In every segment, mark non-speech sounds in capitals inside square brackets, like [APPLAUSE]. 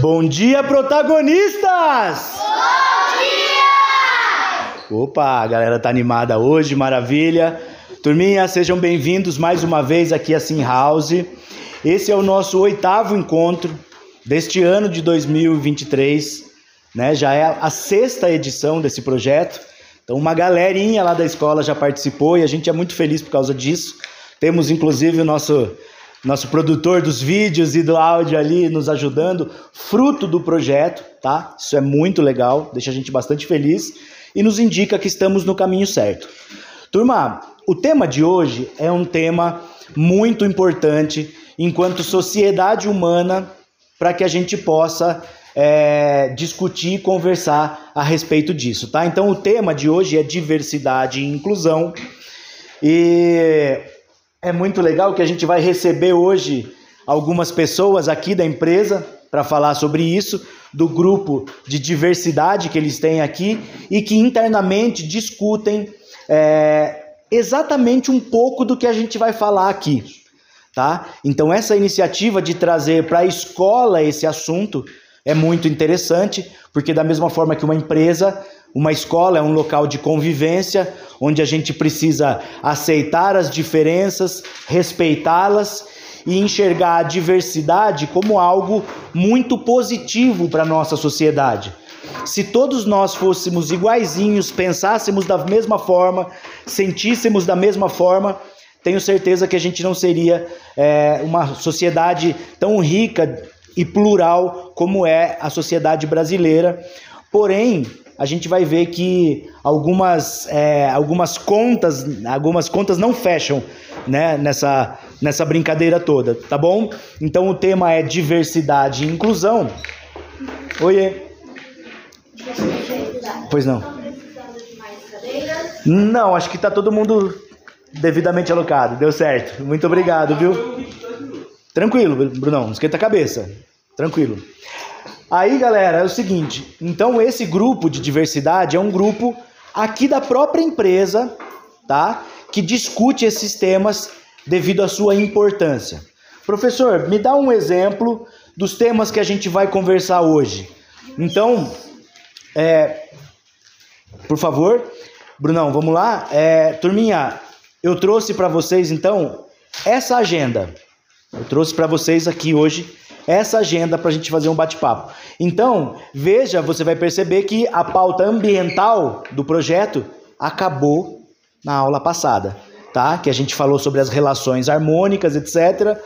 Bom dia, protagonistas! Bom dia! Opa, a galera tá animada hoje, maravilha. Turminha, sejam bem-vindos mais uma vez aqui a Sim House. Esse é o nosso oitavo encontro deste ano de 2023, né? Já é a sexta edição desse projeto. Então, uma galerinha lá da escola já participou e a gente é muito feliz por causa disso. Temos inclusive o nosso nosso produtor dos vídeos e do áudio ali nos ajudando, fruto do projeto, tá? Isso é muito legal, deixa a gente bastante feliz e nos indica que estamos no caminho certo. Turma, o tema de hoje é um tema muito importante enquanto sociedade humana para que a gente possa é, discutir e conversar a respeito disso, tá? Então o tema de hoje é diversidade e inclusão e é muito legal que a gente vai receber hoje algumas pessoas aqui da empresa para falar sobre isso, do grupo de diversidade que eles têm aqui e que internamente discutem é, exatamente um pouco do que a gente vai falar aqui. Tá? Então, essa iniciativa de trazer para a escola esse assunto é muito interessante, porque, da mesma forma que uma empresa, uma escola é um local de convivência, onde a gente precisa aceitar as diferenças, respeitá-las e enxergar a diversidade como algo muito positivo para a nossa sociedade. Se todos nós fôssemos iguaizinhos, pensássemos da mesma forma, sentíssemos da mesma forma, tenho certeza que a gente não seria é, uma sociedade tão rica e plural como é a sociedade brasileira. Porém, a gente vai ver que algumas, é, algumas contas, algumas contas não fecham né, nessa, nessa brincadeira toda, tá bom? Então o tema é diversidade e inclusão. Oiê. Pois não. Não, acho que tá todo mundo devidamente alocado. Deu certo. Muito obrigado, viu? Tranquilo, Brunão. Não esquenta a cabeça. Tranquilo. Aí, galera, é o seguinte: então esse grupo de diversidade é um grupo aqui da própria empresa, tá? Que discute esses temas devido à sua importância. Professor, me dá um exemplo dos temas que a gente vai conversar hoje. Então, é, por favor, Brunão, vamos lá? É, turminha, eu trouxe para vocês então essa agenda. Eu trouxe para vocês aqui hoje essa agenda para a gente fazer um bate-papo. Então, veja, você vai perceber que a pauta ambiental do projeto acabou na aula passada, tá? Que a gente falou sobre as relações harmônicas, etc.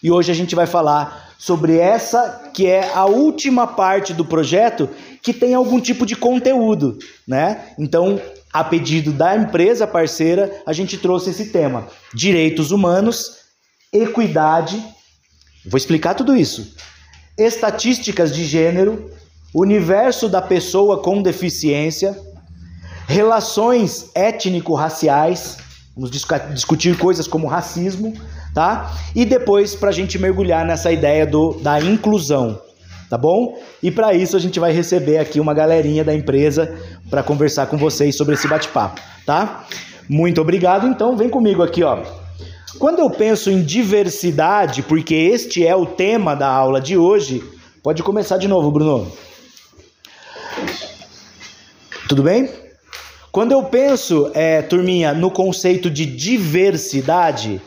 E hoje a gente vai falar sobre essa que é a última parte do projeto que tem algum tipo de conteúdo, né? Então, a pedido da empresa parceira, a gente trouxe esse tema: direitos humanos, equidade Vou explicar tudo isso. Estatísticas de gênero, universo da pessoa com deficiência, relações étnico-raciais, vamos discutir coisas como racismo, tá? E depois para a gente mergulhar nessa ideia do, da inclusão, tá bom? E para isso a gente vai receber aqui uma galerinha da empresa para conversar com vocês sobre esse bate-papo, tá? Muito obrigado, então vem comigo aqui, ó. Quando eu penso em diversidade, porque este é o tema da aula de hoje, pode começar de novo, Bruno. Tudo bem? Quando eu penso, é, turminha, no conceito de diversidade,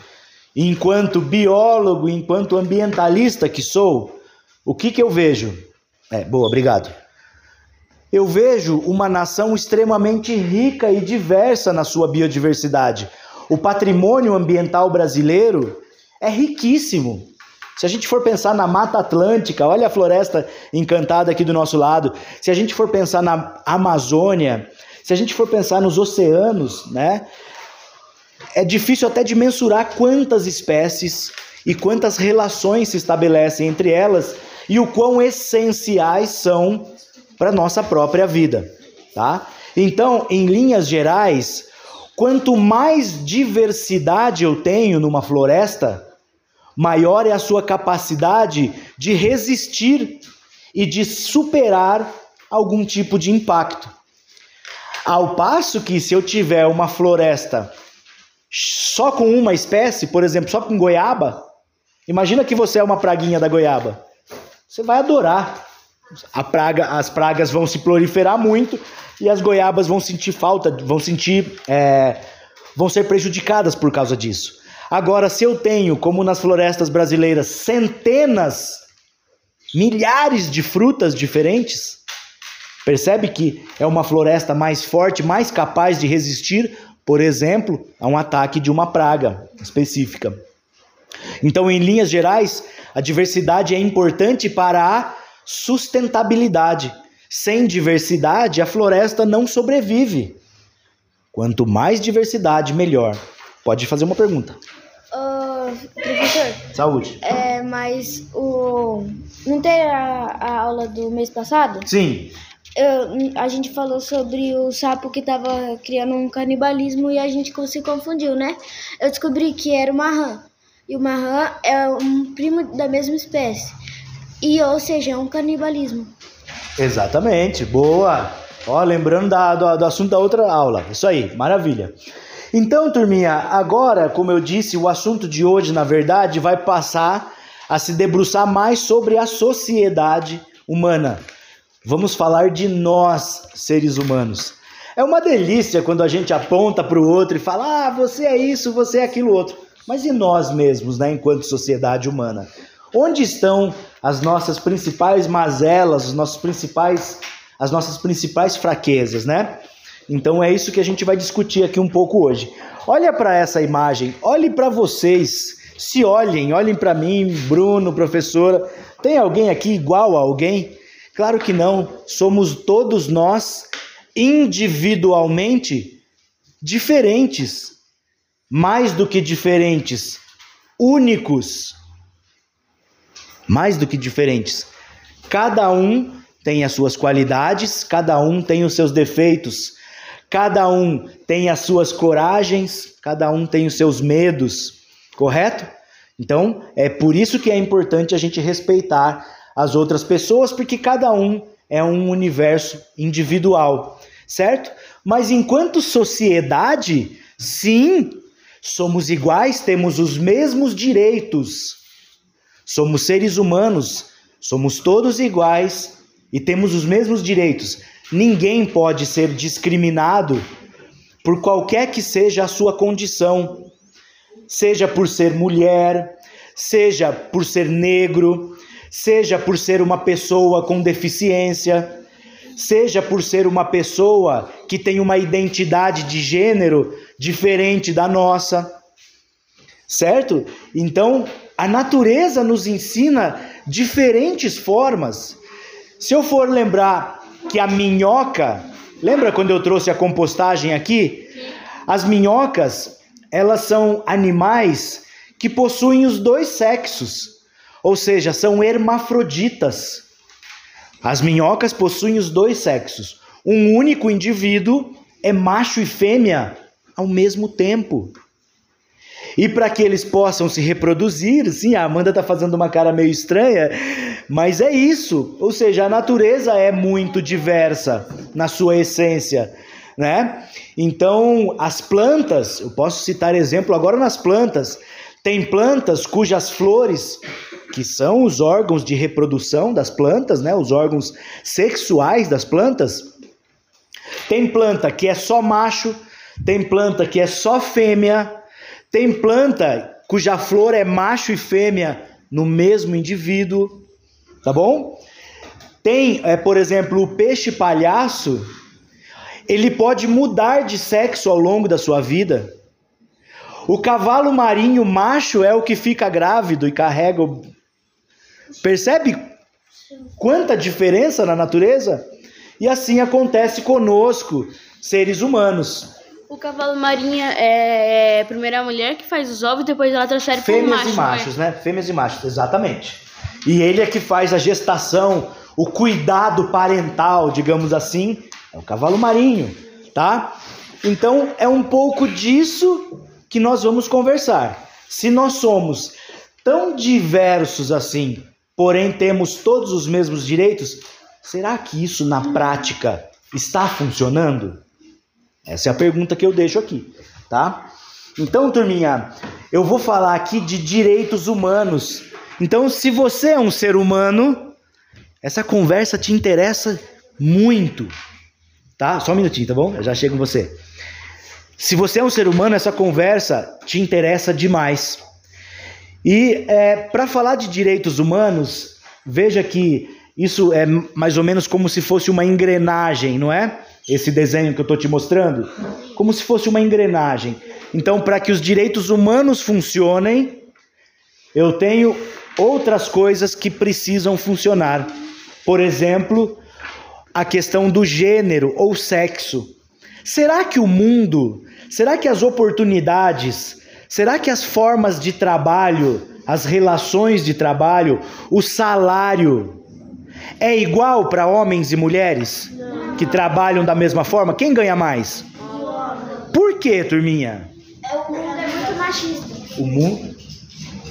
enquanto biólogo, enquanto ambientalista que sou, o que, que eu vejo? É, boa, obrigado. Eu vejo uma nação extremamente rica e diversa na sua biodiversidade o patrimônio ambiental brasileiro é riquíssimo. Se a gente for pensar na Mata Atlântica, olha a floresta encantada aqui do nosso lado. Se a gente for pensar na Amazônia, se a gente for pensar nos oceanos, né? É difícil até de mensurar quantas espécies e quantas relações se estabelecem entre elas e o quão essenciais são para nossa própria vida, tá? Então, em linhas gerais, Quanto mais diversidade eu tenho numa floresta, maior é a sua capacidade de resistir e de superar algum tipo de impacto. Ao passo que, se eu tiver uma floresta só com uma espécie, por exemplo, só com goiaba, imagina que você é uma praguinha da goiaba. você vai adorar. Praga, as pragas vão se proliferar muito e as goiabas vão sentir falta, vão sentir, é, vão ser prejudicadas por causa disso. Agora, se eu tenho, como nas florestas brasileiras, centenas, milhares de frutas diferentes, percebe que é uma floresta mais forte, mais capaz de resistir, por exemplo, a um ataque de uma praga específica. Então, em linhas gerais, a diversidade é importante para a sustentabilidade. Sem diversidade, a floresta não sobrevive. Quanto mais diversidade, melhor. Pode fazer uma pergunta. Uh, professor. Saúde. É, mas o. Não teve a, a aula do mês passado? Sim. Eu, a gente falou sobre o sapo que estava criando um canibalismo e a gente se confundiu, né? Eu descobri que era uma rã. E uma rã é um primo da mesma espécie. E, ou seja, é um canibalismo. Exatamente, boa. Ó, lembrando da, do, do assunto da outra aula. Isso aí, maravilha. Então, turminha, agora, como eu disse, o assunto de hoje, na verdade, vai passar a se debruçar mais sobre a sociedade humana. Vamos falar de nós, seres humanos. É uma delícia quando a gente aponta para o outro e fala: ah, você é isso, você é aquilo outro. Mas e nós mesmos, né, enquanto sociedade humana? Onde estão as nossas principais mazelas, os nossos principais, as nossas principais fraquezas, né? Então é isso que a gente vai discutir aqui um pouco hoje. Olha para essa imagem, olhe para vocês, se olhem, olhem para mim, Bruno, professora. Tem alguém aqui igual a alguém? Claro que não. Somos todos nós individualmente diferentes, mais do que diferentes, únicos. Mais do que diferentes. Cada um tem as suas qualidades, cada um tem os seus defeitos Cada um tem as suas coragens, cada um tem os seus medos, correto? Então, é por isso que é importante a gente respeitar as outras pessoas, porque cada um é um universo individual, certo? Mas enquanto sociedade, sim, somos iguais, temos os mesmos direitos. Somos seres humanos, somos todos iguais e temos os mesmos direitos. Ninguém pode ser discriminado por qualquer que seja a sua condição, seja por ser mulher, seja por ser negro, seja por ser uma pessoa com deficiência, seja por ser uma pessoa que tem uma identidade de gênero diferente da nossa. Certo? Então, a natureza nos ensina diferentes formas. Se eu for lembrar que a minhoca, lembra quando eu trouxe a compostagem aqui? As minhocas, elas são animais que possuem os dois sexos, ou seja, são hermafroditas. As minhocas possuem os dois sexos. Um único indivíduo é macho e fêmea ao mesmo tempo. E para que eles possam se reproduzir, sim, a Amanda está fazendo uma cara meio estranha, mas é isso. Ou seja, a natureza é muito diversa na sua essência, né? Então, as plantas, eu posso citar exemplo agora nas plantas. Tem plantas cujas flores, que são os órgãos de reprodução das plantas, né? Os órgãos sexuais das plantas. Tem planta que é só macho, tem planta que é só fêmea, tem planta cuja flor é macho e fêmea no mesmo indivíduo, tá bom? Tem, é, por exemplo, o peixe palhaço, ele pode mudar de sexo ao longo da sua vida. O cavalo marinho macho é o que fica grávido e carrega. O... Percebe quanta diferença na natureza? E assim acontece conosco, seres humanos. O cavalo marinha é a primeira mulher que faz os ovos e depois ela transfere para o macho. Fêmeas e machos, né? Fêmeas e machos, exatamente. E ele é que faz a gestação, o cuidado parental, digamos assim, é o cavalo marinho, tá? Então é um pouco disso que nós vamos conversar. Se nós somos tão diversos assim, porém temos todos os mesmos direitos, será que isso na prática está funcionando? Essa é a pergunta que eu deixo aqui, tá? Então, turminha, eu vou falar aqui de direitos humanos. Então, se você é um ser humano, essa conversa te interessa muito, tá? Só um minutinho, tá bom? Eu já chego com você. Se você é um ser humano, essa conversa te interessa demais. E é, para falar de direitos humanos, veja que isso é mais ou menos como se fosse uma engrenagem, não é? Esse desenho que eu estou te mostrando, como se fosse uma engrenagem. Então, para que os direitos humanos funcionem, eu tenho outras coisas que precisam funcionar. Por exemplo, a questão do gênero ou sexo. Será que o mundo, será que as oportunidades, será que as formas de trabalho, as relações de trabalho, o salário é igual para homens e mulheres que trabalham da mesma forma? Quem ganha mais? Por quê, turminha? É, o mundo é muito machista. O mundo,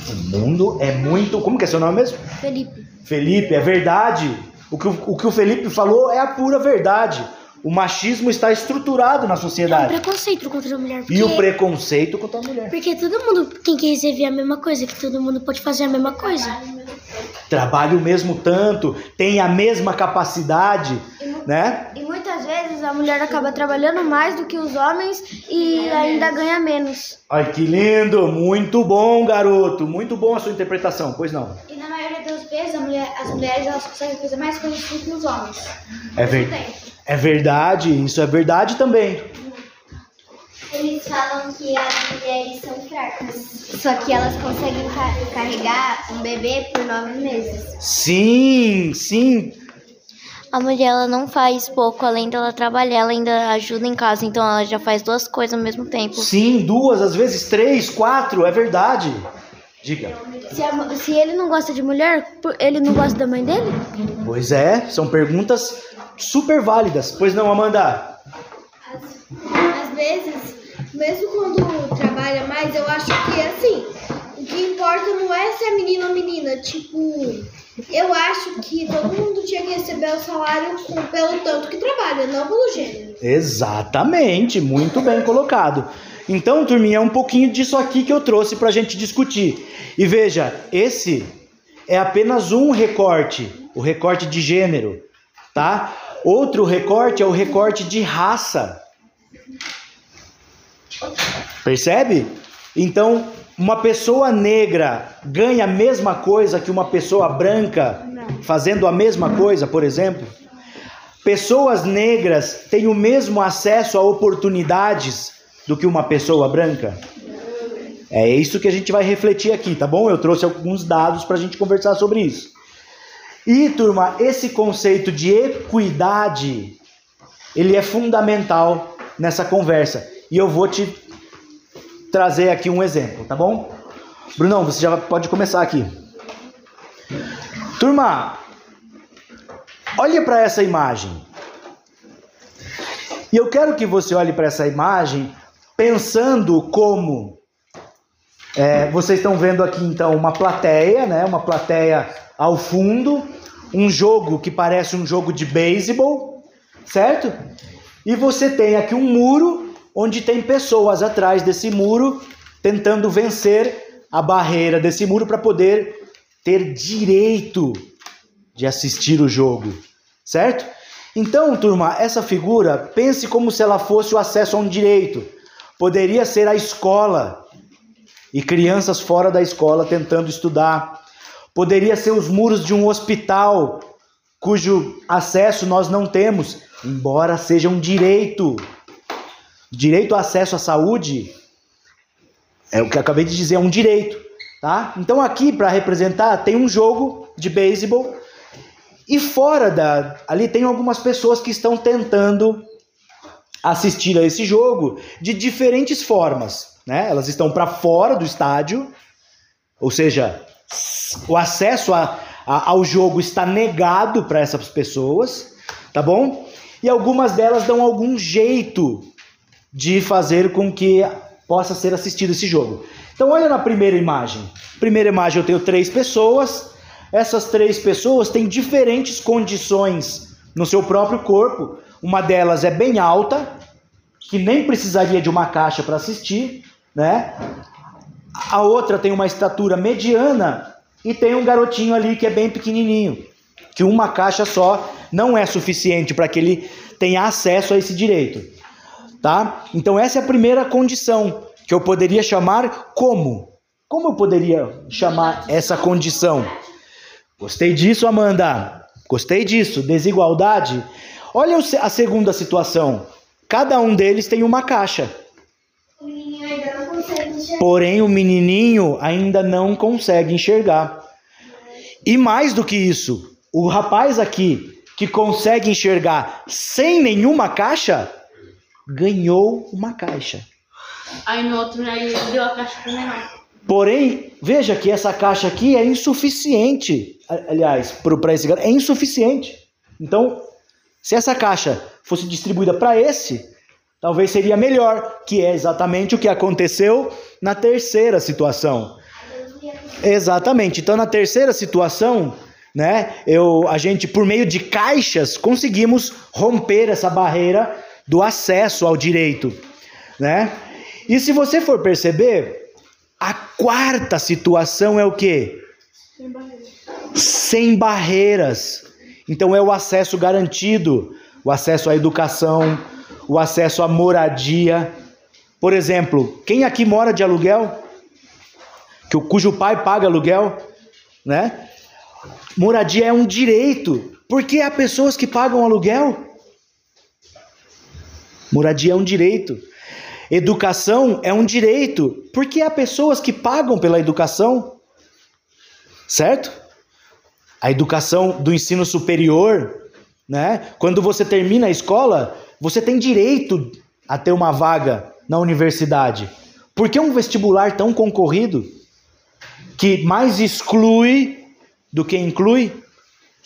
o mundo é muito. Como que é seu nome mesmo? Felipe. Felipe, é verdade. O que o, o que o Felipe falou é a pura verdade. O machismo está estruturado na É um sociedade. preconceito contra a mulher. E o porque- preconceito contra a mulher. Porque todo mundo tem que receber a mesma coisa, que todo mundo pode fazer a mesma coisa. Trabalha o mesmo tanto, tem a mesma capacidade, né? E muitas vezes a mulher acaba trabalhando mais do que os homens e ainda ganha menos. Ai, que lindo! Muito bom, garoto. Muito bom a sua interpretação. Pois não. E na maioria das vezes a mulher- as mulheres elas conseguem fazer mais coisas do que os homens. É, ver... é verdade, isso é verdade também. Eles falam que as mulheres são fracas, só que elas conseguem ca- carregar um bebê por nove meses. Sim, sim. A mulher ela não faz pouco, além dela trabalhar, ela ainda ajuda em casa, então ela já faz duas coisas ao mesmo tempo. Sim, duas, às vezes três, quatro, é verdade. Diga. Se, a- se ele não gosta de mulher, ele não gosta da mãe dele? Pois é, são perguntas super válidas. Pois não, Amanda? Às vezes, mesmo quando trabalha mais, eu acho que assim, o que importa não é se é menino ou menina. Tipo, eu acho que todo mundo tinha que receber o salário pelo tanto que trabalha, não pelo gênero. Exatamente, muito bem colocado. Então, turminha, é um pouquinho disso aqui que eu trouxe para a gente discutir. E veja, esse é apenas um recorte, o recorte de gênero, tá? Outro recorte é o recorte de raça. Percebe? Então, uma pessoa negra ganha a mesma coisa que uma pessoa branca fazendo a mesma coisa, por exemplo? Pessoas negras têm o mesmo acesso a oportunidades do que uma pessoa branca? É isso que a gente vai refletir aqui, tá bom? Eu trouxe alguns dados para a gente conversar sobre isso. E, turma, esse conceito de equidade, ele é fundamental nessa conversa. E eu vou te trazer aqui um exemplo, tá bom? Brunão, você já pode começar aqui. Turma, olha para essa imagem. E eu quero que você olhe para essa imagem pensando como é, vocês estão vendo aqui então uma plateia, né? Uma plateia ao fundo, um jogo que parece um jogo de beisebol, certo? E você tem aqui um muro onde tem pessoas atrás desse muro tentando vencer a barreira desse muro para poder ter direito de assistir o jogo, certo? Então, turma, essa figura, pense como se ela fosse o acesso a um direito. Poderia ser a escola e crianças fora da escola tentando estudar. Poderia ser os muros de um hospital cujo acesso nós não temos, embora seja um direito. Direito ao acesso à saúde é o que eu acabei de dizer, é um direito, tá? Então aqui para representar tem um jogo de beisebol e fora da ali tem algumas pessoas que estão tentando assistir a esse jogo de diferentes formas, né? Elas estão para fora do estádio, ou seja, o acesso a, a- ao jogo está negado para essas pessoas, tá bom? E algumas delas dão algum jeito de fazer com que possa ser assistido esse jogo. Então olha na primeira imagem. Primeira imagem eu tenho três pessoas. Essas três pessoas têm diferentes condições no seu próprio corpo. Uma delas é bem alta, que nem precisaria de uma caixa para assistir, né? A outra tem uma estatura mediana e tem um garotinho ali que é bem pequenininho. que uma caixa só não é suficiente para que ele tenha acesso a esse direito, tá? Então essa é a primeira condição que eu poderia chamar como? Como eu poderia chamar essa condição? Gostei disso, Amanda. Gostei disso. Desigualdade. Olha a segunda situação. Cada um deles tem uma caixa. O menino ainda não consegue enxergar. Porém, o menininho ainda não consegue enxergar. E mais do que isso, o rapaz aqui que consegue enxergar sem nenhuma caixa ganhou uma caixa. Aí no outro aí deu a caixa pro menor. Porém, veja que essa caixa aqui é insuficiente. Aliás, para esse garoto, é insuficiente. Então, se essa caixa fosse distribuída para esse, talvez seria melhor, que é exatamente o que aconteceu na terceira situação. Exatamente. Então, na terceira situação, né, eu, a gente, por meio de caixas, conseguimos romper essa barreira do acesso ao direito, né? E se você for perceber, a quarta situação é o quê? Sem barreiras. Então é o acesso garantido, o acesso à educação, o acesso à moradia. Por exemplo, quem aqui mora de aluguel? Que o- cujo pai paga aluguel, né? Moradia é um direito. Porque há pessoas que pagam aluguel? Moradia é um direito. Educação é um direito, porque há pessoas que pagam pela educação, certo? A educação do ensino superior, né? Quando você termina a escola, você tem direito a ter uma vaga na universidade. Por que um vestibular tão concorrido que mais exclui do que inclui?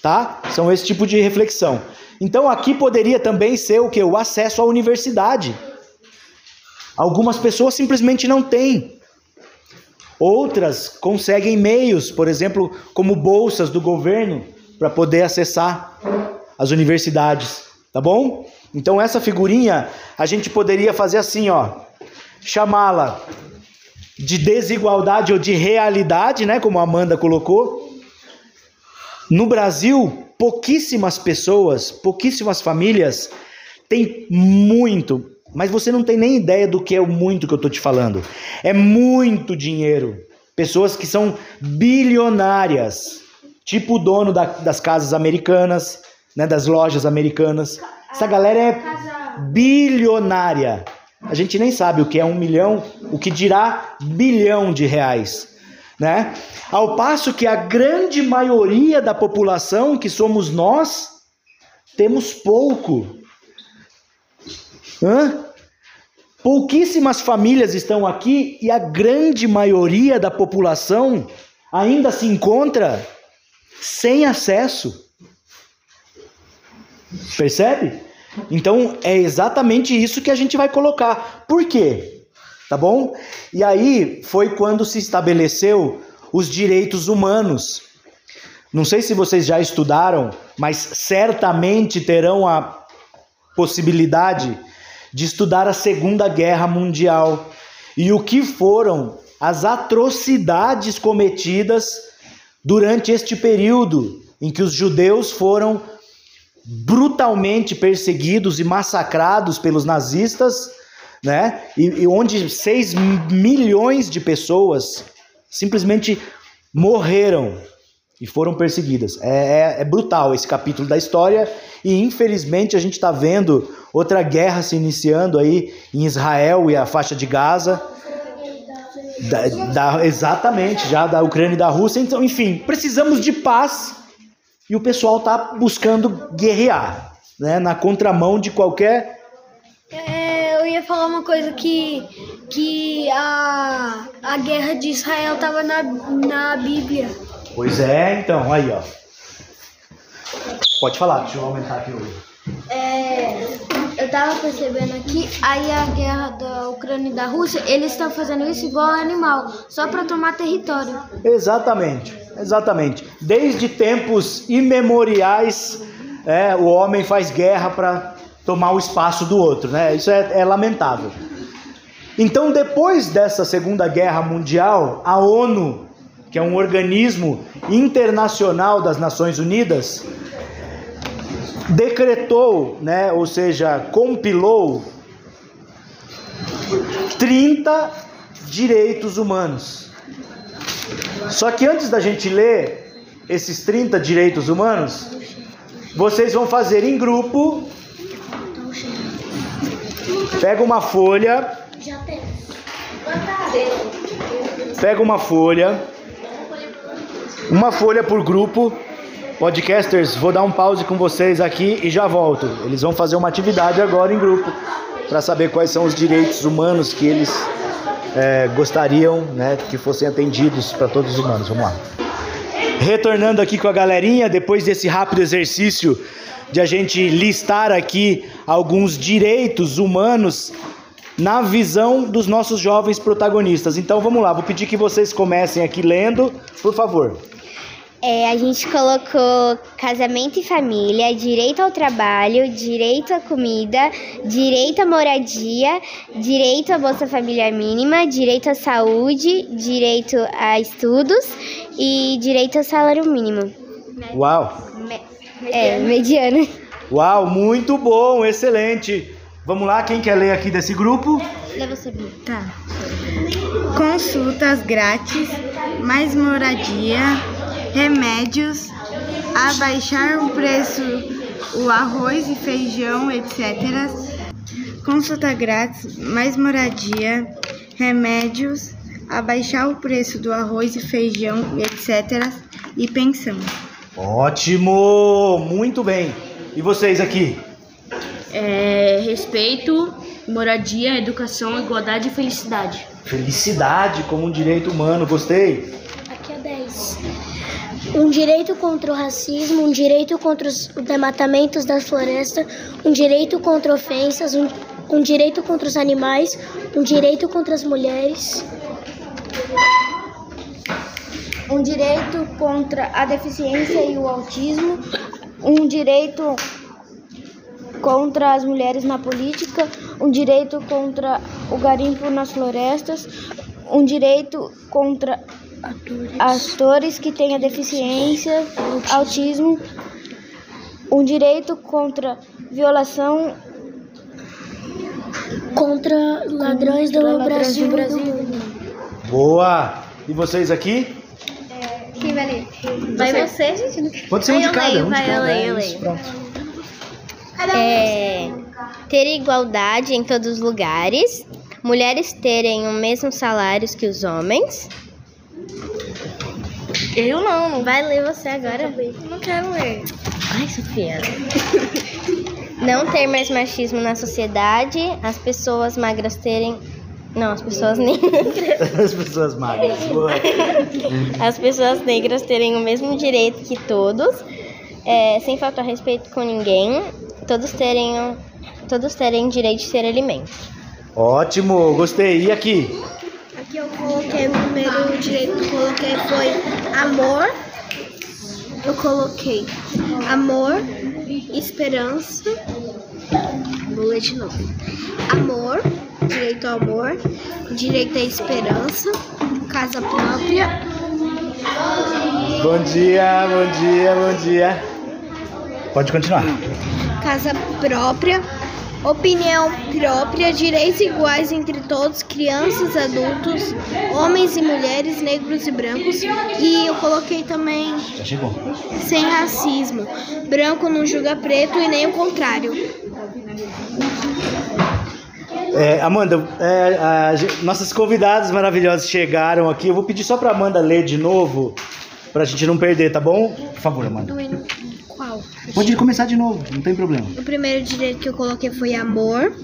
Tá? São esse tipo de reflexão. Então aqui poderia também ser o que? O acesso à universidade. Algumas pessoas simplesmente não têm. Outras conseguem meios, por exemplo, como bolsas do governo, para poder acessar as universidades, tá bom? Então essa figurinha a gente poderia fazer assim, ó, chamá-la de desigualdade ou de realidade, né, como a Amanda colocou. No Brasil, pouquíssimas pessoas, pouquíssimas famílias têm muito, mas você não tem nem ideia do que é o muito que eu tô te falando. É muito dinheiro. Pessoas que são bilionárias, tipo o dono da- das casas americanas, né, das lojas americanas. Essa galera é bilionária. A gente nem sabe o que é um milhão, o que dirá bilhão de reais, né? Ao passo que a grande maioria da população, que somos nós, temos pouco. Hã? Pouquíssimas famílias estão aqui e a grande maioria da população ainda se encontra sem acesso. Percebe? Então é exatamente isso que a gente vai colocar. Por quê? Tá bom? E aí foi quando se estabeleceu os direitos humanos. Não sei se vocês já estudaram, mas certamente terão a possibilidade de estudar a Segunda Guerra Mundial e o que foram as atrocidades cometidas durante este período em que os judeus foram brutalmente perseguidos e massacrados pelos nazistas, né? E, e onde 6 milhões de pessoas simplesmente morreram e foram perseguidas. É, é, é brutal esse capítulo da história e infelizmente a gente está vendo outra guerra se iniciando aí em Israel e a faixa de Gaza. Da, da- exatamente, já da Ucrânia e da Rússia. Então, enfim, precisamos de paz e o pessoal tá buscando guerrear, né? Na contramão de qualquer. É, eu ia falar uma coisa que, que a, a guerra de Israel estava na, na Bíblia. Pois é, então, aí ó. Pode falar, deixa eu aumentar aqui o. É, eu tava percebendo aqui, aí a guerra da Ucrânia e da Rússia, eles estão fazendo isso igual animal, só para tomar território. Exatamente, exatamente. Desde tempos imemoriais, é, o homem faz guerra para tomar o espaço do outro, né? Isso é, é lamentável. Então, depois dessa Segunda Guerra Mundial, a ONU, que é um organismo internacional das Nações Unidas, decretou, né, ou seja, compilou 30 direitos humanos. Só que antes da gente ler esses 30 direitos humanos, vocês vão fazer em grupo. Pega uma folha. Pega uma folha. Uma folha por grupo. Podcasters, vou dar um pause com vocês aqui e já volto. Eles vão fazer uma atividade agora em grupo para saber quais são os direitos humanos que eles é, gostariam né, que fossem atendidos para todos os humanos. Vamos lá. Retornando aqui com a galerinha, depois desse rápido exercício de a gente listar aqui alguns direitos humanos na visão dos nossos jovens protagonistas. Então vamos lá, vou pedir que vocês comecem aqui lendo, por favor. É, a gente colocou casamento e família, direito ao trabalho, direito à comida, direito à moradia, direito à Bolsa Familiar Mínima, direito à saúde, direito a estudos e direito ao salário mínimo. Uau! É, mediano. Uau, muito bom, excelente. Vamos lá, quem quer ler aqui desse grupo? Tá. Consultas grátis, mais moradia, remédios, abaixar o preço o arroz e feijão, etc. Consulta grátis, mais moradia, remédios, abaixar o preço do arroz e feijão, etc. E pensão. Ótimo, muito bem. E vocês aqui? É, respeito, moradia, educação, igualdade e felicidade. Felicidade como um direito humano, gostei. Aqui é 10. Um direito contra o racismo, um direito contra os desmatamentos das florestas, um direito contra ofensas, um, um direito contra os animais, um direito contra as mulheres, um direito contra a deficiência e o autismo, um direito contra as mulheres na política, um direito contra o garimpo nas florestas, um direito contra atores que tenham deficiência, autismo, um direito contra violação contra ladrões do Brasil. Boa! E vocês aqui? Quem vai ler? Vai você, gente? Pode ser um de cada, leio, um de vai, eu cada. leio, é eu isso, leio. pronto. É, ter igualdade em todos os lugares, mulheres terem o mesmo salário que os homens. Eu não. Vai ler você agora. Não quero ler. Ai, Sofia. [LAUGHS] Não ter mais machismo na sociedade, as pessoas magras terem. Não, as pessoas negras. [LAUGHS] As pessoas magras. Boa. As pessoas negras terem o mesmo direito que todos, é, sem faltar respeito com ninguém, todos terem, o- todos terem direito de ser alimento. Ótimo, gostei. E aqui? Aqui eu coloquei o primeiro direito que eu coloquei foi amor. Eu coloquei amor, esperança. Vou ler de novo. Amor, direito ao amor, direito à esperança, casa própria, Bom dia, bom dia, bom dia. Pode continuar. casa própria, opinião própria, direitos iguais entre todos, crianças, adultos, homens e mulheres, negros e brancos. E eu coloquei também sem racismo. Branco não julga preto e nem o contrário. É, Amanda, é, a gen- nossas convidadas maravilhosas chegaram aqui. Eu vou pedir só pra Amanda ler de novo, pra gente não perder, tá bom? Por favor, Amanda. Pode começar de novo, não tem problema. O primeiro direito que eu coloquei foi amor.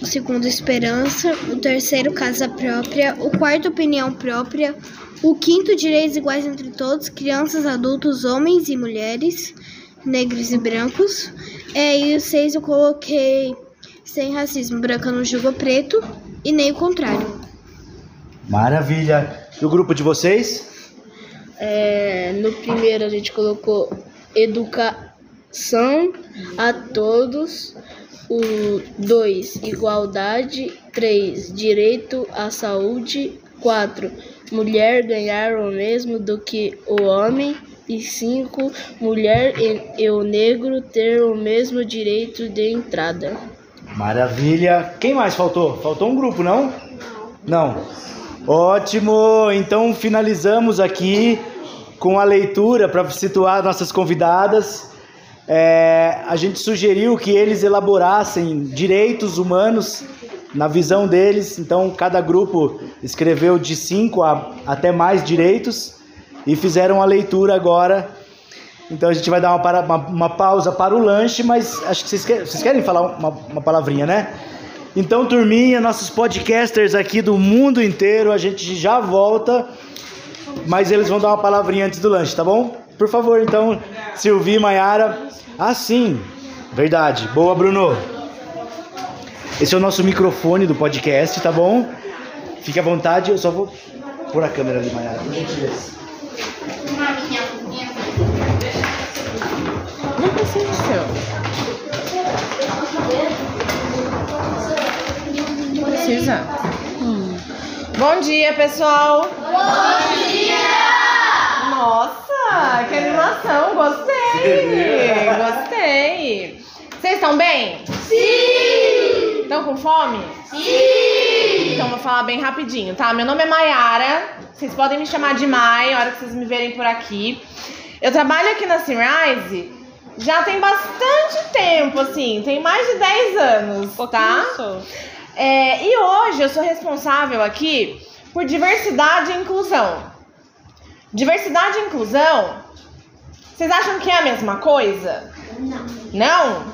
O segundo, esperança. O terceiro, casa própria. O quarto, opinião própria. O quinto, direitos iguais entre todos, crianças, adultos, homens e mulheres, negros e brancos. É, e o seis eu coloquei sem racismo. Branca não julga preto e nem o contrário. Maravilha. E o grupo de vocês? É, no primeiro a gente colocou educação a todos. O 2, igualdade. 3, direito à saúde. 4, mulher ganhar o mesmo do que o homem. E cinco, mulher e, e o negro ter o mesmo direito de entrada. Maravilha. Quem mais faltou? Faltou um grupo, não? Não. Ótimo. Então finalizamos aqui com a leitura para situar nossas convidadas. É, a gente sugeriu que eles elaborassem direitos humanos na visão deles. Então cada grupo escreveu de cinco a até mais direitos e fizeram a leitura agora. Então a gente vai dar uma, para, uma, uma pausa para o lanche, mas acho que vocês querem, vocês querem falar uma, uma palavrinha, né? Então, turminha, nossos podcasters aqui do mundo inteiro, a gente já volta, mas eles vão dar uma palavrinha antes do lanche, tá bom? Por favor, então, Silvia e Maiara. Ah, sim, verdade. Boa, Bruno. Esse é o nosso microfone do podcast, tá bom? Fique à vontade, eu só vou pôr a câmera ali, Maiara, por gentileza. Não precisa ser. Precisa. Hum. Bom dia, pessoal. Bom dia! Nossa, que animação, gostei. Gostei. Vocês estão bem? Sim! Estão com fome? Sim! Então vou falar bem rapidinho, tá? Meu nome é Maiara. Vocês podem me chamar de Mai, a hora que vocês me verem por aqui. Eu trabalho aqui na Sunrise já tem bastante tempo, assim, tem mais de 10 anos, tá? É, e hoje eu sou responsável aqui por diversidade e inclusão. Diversidade e inclusão, vocês acham que é a mesma coisa? Não. Não?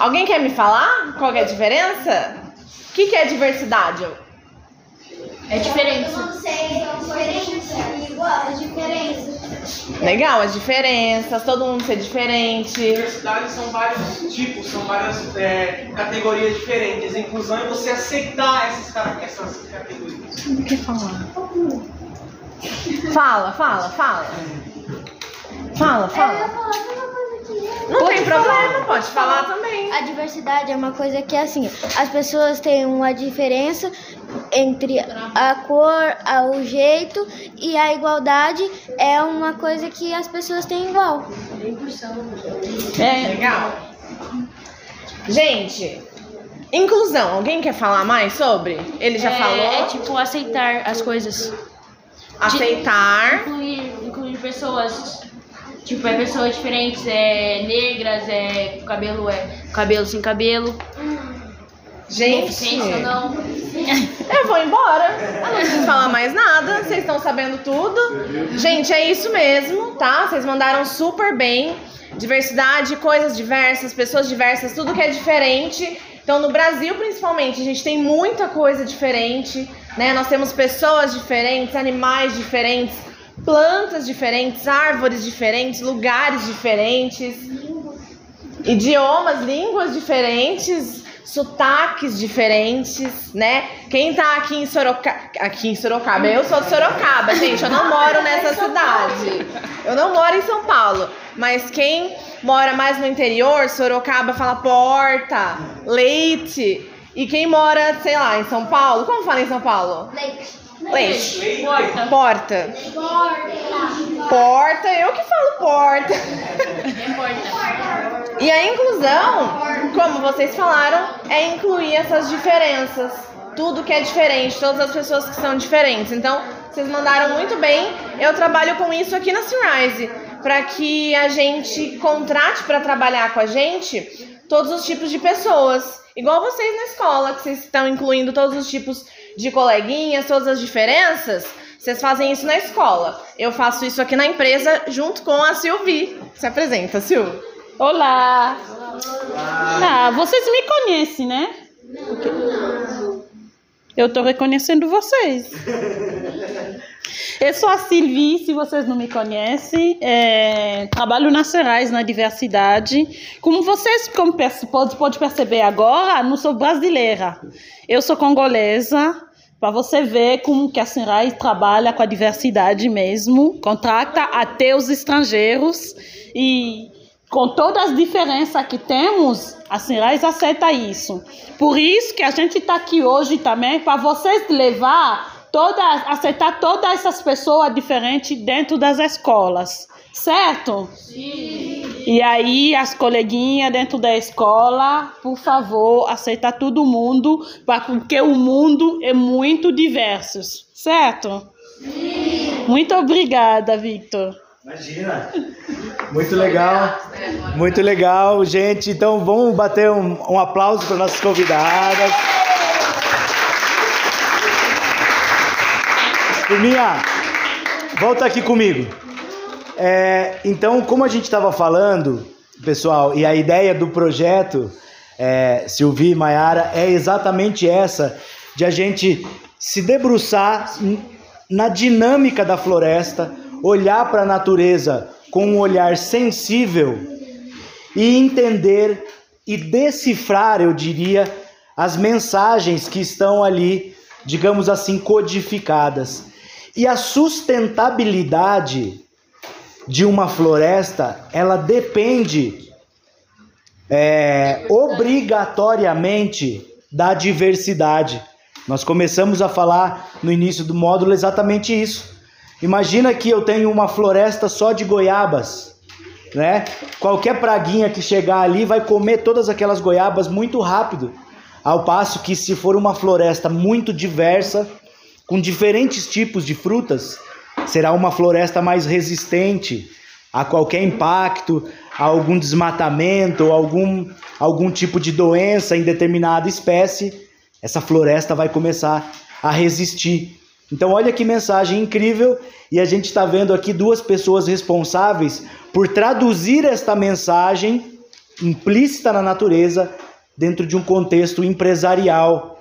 Alguém quer me falar qual é a diferença? O que, que é diversidade? É diferente. Eu não sei, são diferentes. Igual, as diferenças. Legal, as diferenças, todo mundo ser diferente. Diversidade são vários tipos, são várias é, categorias diferentes. A inclusão é você aceitar essas, essas categorias. Não quer falar. Fala, fala, fala. Fala, fala. Não tem problema, pode falar também. A diversidade é uma coisa que assim, as pessoas têm uma diferença entre a cor, a- o jeito e a igualdade é uma coisa que as pessoas têm igual. É. Legal. Gente, inclusão, alguém quer falar mais sobre? Ele já é, falou. É tipo aceitar as coisas. Aceitar. Incluir, incluir pessoas. Tipo, é pessoas diferentes, é negras, é cabelo, é cabelo sem cabelo. Gente, não. eu vou embora. Eu não preciso falar mais nada. Vocês estão sabendo tudo. Gente, é isso mesmo, tá? Vocês mandaram super bem. Diversidade, coisas diversas, pessoas diversas, tudo que é diferente. Então, no Brasil, principalmente, a gente tem muita coisa diferente, né? Nós temos pessoas diferentes, animais diferentes, plantas diferentes, árvores diferentes, lugares diferentes, idiomas, línguas diferentes, sotaques diferentes, né? Quem tá aqui em Sorocaba, aqui em Sorocaba, eu sou de Sorocaba, gente, eu não moro [LAUGHS] nessa cidade. Eu não moro em São Paulo, mas quem mora mais no interior, Sorocaba fala porta, leite. E quem mora, sei lá, em São Paulo, como fala em São Paulo? Leite. Leite. Porta. Porta. Porta. Porta, eu que falo porta. Importa. E a inclusão, como vocês falaram, é incluir essas diferenças. Tudo que é diferente, todas as pessoas que são diferentes. Então, vocês mandaram muito bem. Eu trabalho com isso aqui na Sunrise, para que a gente contrate para trabalhar com a gente todos os tipos de pessoas. Igual vocês na escola, que vocês estão incluindo todos os tipos de coleguinhas, todas as diferenças. Vocês fazem isso na escola. Eu faço isso aqui na empresa junto com a Silvi. Se apresenta, Sil. Olá! Ah, vocês me conhecem, né? Eu tô reconhecendo vocês. [LAUGHS] Eu sou a Silvi, se vocês não me conhecem, é, trabalho na Cerais, na diversidade. Como vocês como pode, pode perceber agora, não sou brasileira. Eu sou congolesa, para você ver como que a Cerais trabalha com a diversidade mesmo, contrata até os estrangeiros e com todas as diferenças que temos, a Cerais aceita isso. Por isso que a gente está aqui hoje também, para vocês levar toda, aceitar todas essas pessoas diferentes dentro das escolas, certo? Sim. E aí as coleguinhas dentro da escola, por favor, aceitar todo mundo, porque o mundo é muito diverso, certo? Sim. Muito obrigada, Victor. Imagina. Muito legal. Muito legal, gente. Então vamos bater um, um aplauso para nossas convidadas. Turminha, volta aqui comigo. É, então, como a gente estava falando, pessoal, e a ideia do projeto, é, Silvia e Maiara, é exatamente essa: de a gente se debruçar na dinâmica da floresta, olhar para a natureza com um olhar sensível e entender e decifrar, eu diria, as mensagens que estão ali, digamos assim, codificadas. E a sustentabilidade de uma floresta, ela depende é, obrigatoriamente da diversidade. Nós começamos a falar no início do módulo exatamente isso. Imagina que eu tenho uma floresta só de goiabas, né? Qualquer praguinha que chegar ali vai comer todas aquelas goiabas muito rápido. Ao passo que se for uma floresta muito diversa, com diferentes tipos de frutas, será uma floresta mais resistente a qualquer impacto, a algum desmatamento, algum, algum tipo de doença em determinada espécie, essa floresta vai começar a resistir. Então, olha que mensagem incrível, e a gente está vendo aqui duas pessoas responsáveis por traduzir esta mensagem implícita na natureza dentro de um contexto empresarial,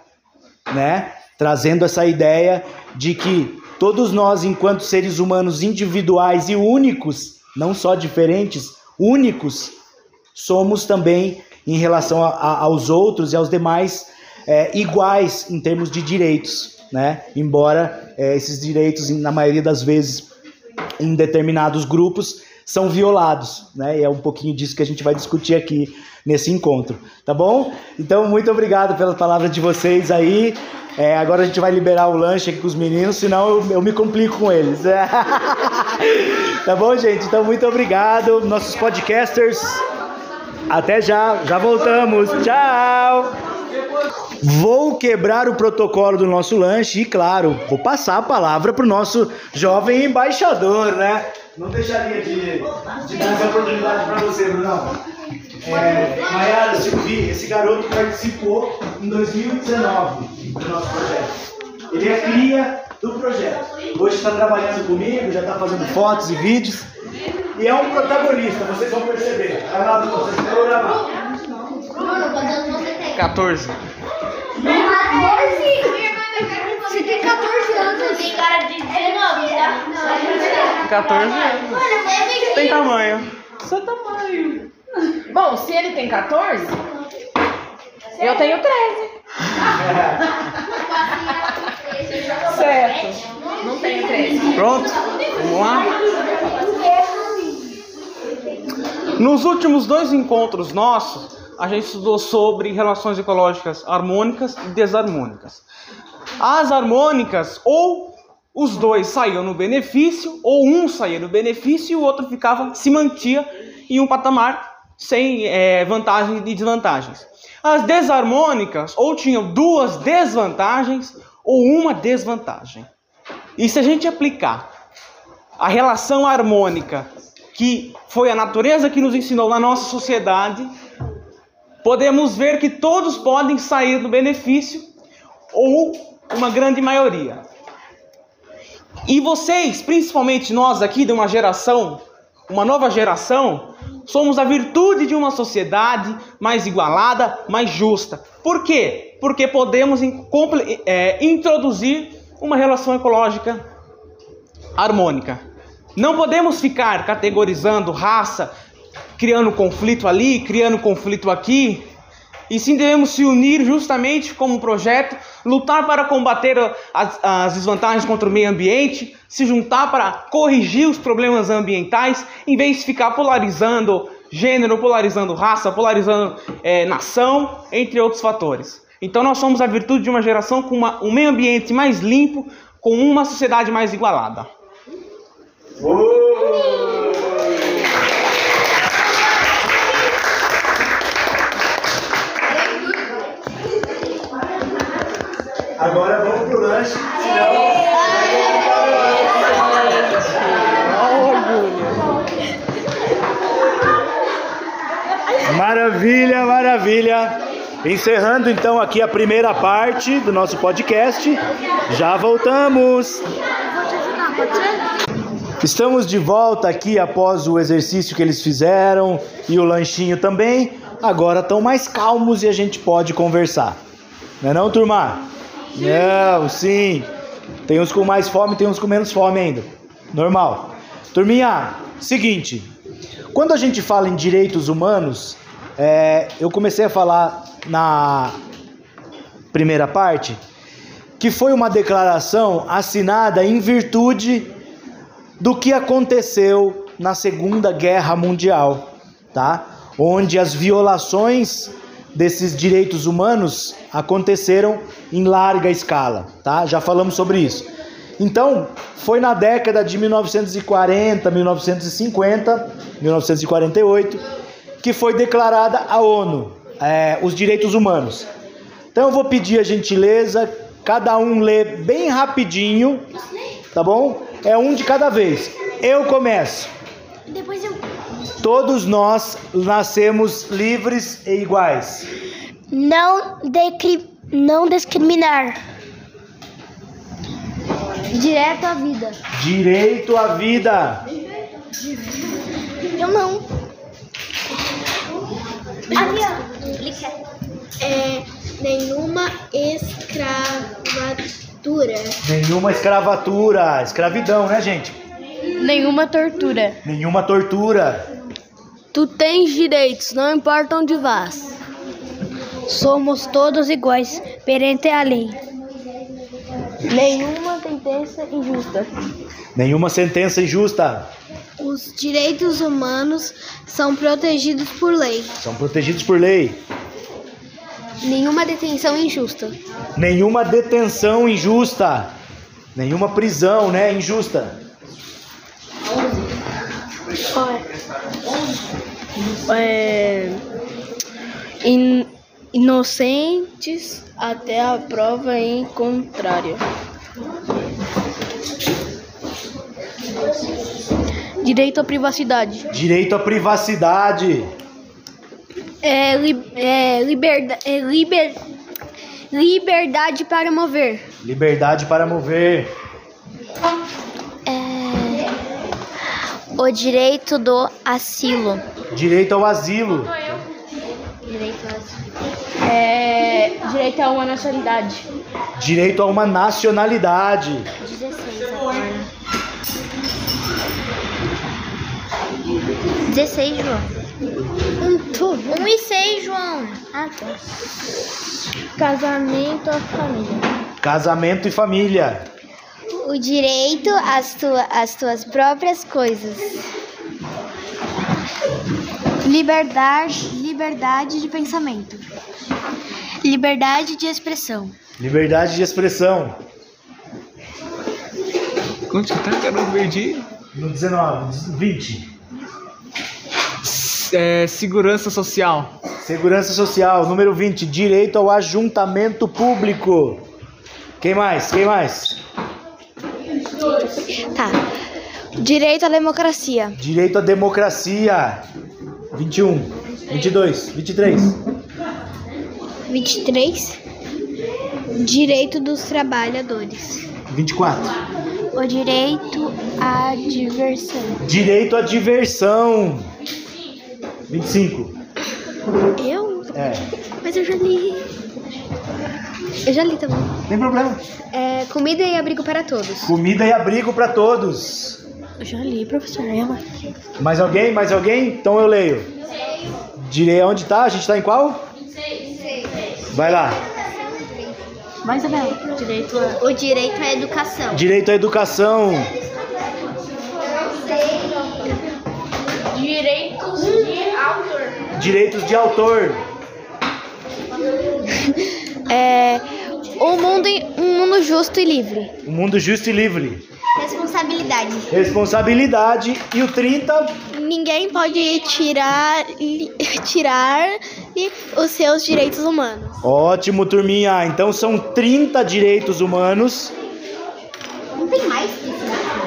né? Trazendo essa ideia de que todos nós, enquanto seres humanos individuais e únicos, não só diferentes, únicos, somos também em relação a, a, aos outros e aos demais é, iguais em termos de direitos, né? Embora é, esses direitos, na maioria das vezes, em determinados grupos, são violados, né? E é um pouquinho disso que a gente vai discutir aqui nesse encontro, tá bom? Então, muito obrigado pela palavra de vocês aí. É, agora a gente vai liberar o lanche aqui com os meninos, senão eu, eu me complico com eles. [LAUGHS] tá bom, gente? Então, muito obrigado. Nossos podcasters. Até já, já voltamos. Tchau! Vou quebrar o protocolo do nosso lanche e, claro, vou passar a palavra para o nosso jovem embaixador, né? Não deixaria de, de dar essa oportunidade para você, Bruno. É, Maiara Silvi, esse garoto participou em 2019 do nosso projeto. Ele é cria do projeto. Hoje está trabalhando comigo, já está fazendo fotos e vídeos. E é um protagonista, vocês vão perceber. Vai lá, Bruno, vocês vão gravar. 14. 14? Você tem 14 anos. Tem cara de 19, tá? 14 anos. Tem tamanho. Seu tamanho. Bom, se ele tem 14, eu tenho 13. certo. Não tenho 13. Pronto? Vamos lá? Nos últimos dois encontros nossos, a gente estudou sobre relações ecológicas harmônicas e desarmônicas. As harmônicas, ou os dois saíam no benefício, ou um saía no benefício e o outro ficava, se mantia em um patamar sem é, vantagens e desvantagens. As desarmônicas, ou tinham duas desvantagens, ou uma desvantagem. E se a gente aplicar a relação harmônica, que foi a natureza que nos ensinou na nossa sociedade, podemos ver que todos podem sair do benefício, ou uma grande maioria. E vocês, principalmente nós aqui de uma geração, uma nova geração, somos a virtude de uma sociedade mais igualada, mais justa. Por quê? Porque podemos é, introduzir uma relação ecológica harmônica. Não podemos ficar categorizando raça, criando conflito ali, criando conflito aqui, e sim devemos se unir justamente como um projeto, lutar para combater as, as, desvantagens contra o meio ambiente, se juntar para corrigir os problemas ambientais, em vez de ficar polarizando gênero, polarizando raça, polarizando é, nação, entre outros fatores. Então nós somos a virtude de uma geração com uma, um meio ambiente mais limpo, com uma sociedade mais igualada. Agora vamos pro lanche. Maravilha, maravilha. Encerrando então aqui a primeira parte do nosso podcast. Já voltamos. Estamos de volta aqui após o exercício que eles fizeram e o lanchinho também. Agora estão mais calmos e a gente pode conversar. Não é não, turma? Não, sim. Tem uns com mais fome, tem uns com menos fome ainda. Normal. Turminha, seguinte. Quando a gente fala em direitos humanos, é, eu comecei a falar na primeira parte que foi uma declaração assinada em virtude do que aconteceu na Segunda Guerra Mundial, tá? Onde as violações desses direitos humanos aconteceram em larga escala, tá? Já falamos sobre isso. Então, foi na década de 1940, 1950, 1948 que foi declarada a ONU, é, os direitos humanos. Então, eu vou pedir a gentileza, cada um lê bem rapidinho, tá bom? É um de cada vez. Eu começo. Depois eu. Todos nós nascemos livres e iguais. Não, decri... não discriminar. Direto à vida. Direito à vida. Eu não. É, nenhuma escravatura. Nenhuma escravatura. Escravidão, né, gente? Nenhuma tortura. Nenhuma tortura. Tu tens direitos, não importa onde vás. Somos todos iguais perante a lei. Nenhuma sentença injusta. Nenhuma sentença injusta. Os direitos humanos são protegidos por lei. São protegidos por lei. Nenhuma detenção injusta. Nenhuma detenção injusta. Nenhuma prisão, né, injusta. É, in- inocentes até a prova em contrário. Direito à privacidade. Direito à privacidade. É, li, é, liberda, é liber, liberdade para mover. Liberdade para mover. O direito do asilo. Direito ao asilo. É, direito a uma nacionalidade. Direito a uma nacionalidade. 16, João. Um e seis, João. Ah, tá. Casamento à família. Casamento e família. O direito às, tua, às tuas próprias coisas. Liberdade, liberdade de pensamento. Liberdade de expressão. Liberdade de expressão. Quanto que tá, garoto verdinho? No 19, 20. É, segurança social. Segurança social. Número 20. Direito ao ajuntamento público. Quem mais? Quem mais? Tá. Direito à democracia. Direito à democracia. 21. 22. 23. 23. Direito dos trabalhadores. 24. O direito à diversão. Direito à diversão. 25. Eu? É. Mas eu já li. Eu já li também. Tem problema. É, comida e abrigo para todos. Comida e abrigo para todos. Eu já li, professor. Ela. Mais alguém? Mais alguém? Então eu leio. Direito onde tá? A gente tá em qual? Vai lá. Vai, Isabela. Direito a... O direito à educação. Direito à educação. Direitos de autor. Direitos de autor. [LAUGHS] É, O mundo, um mundo justo e livre. Um mundo justo e livre. Responsabilidade. Responsabilidade. E o 30? Ninguém pode tirar, [LAUGHS] tirar os seus direitos humanos. Ótimo, turminha. Então são 30 direitos humanos. Não tem mais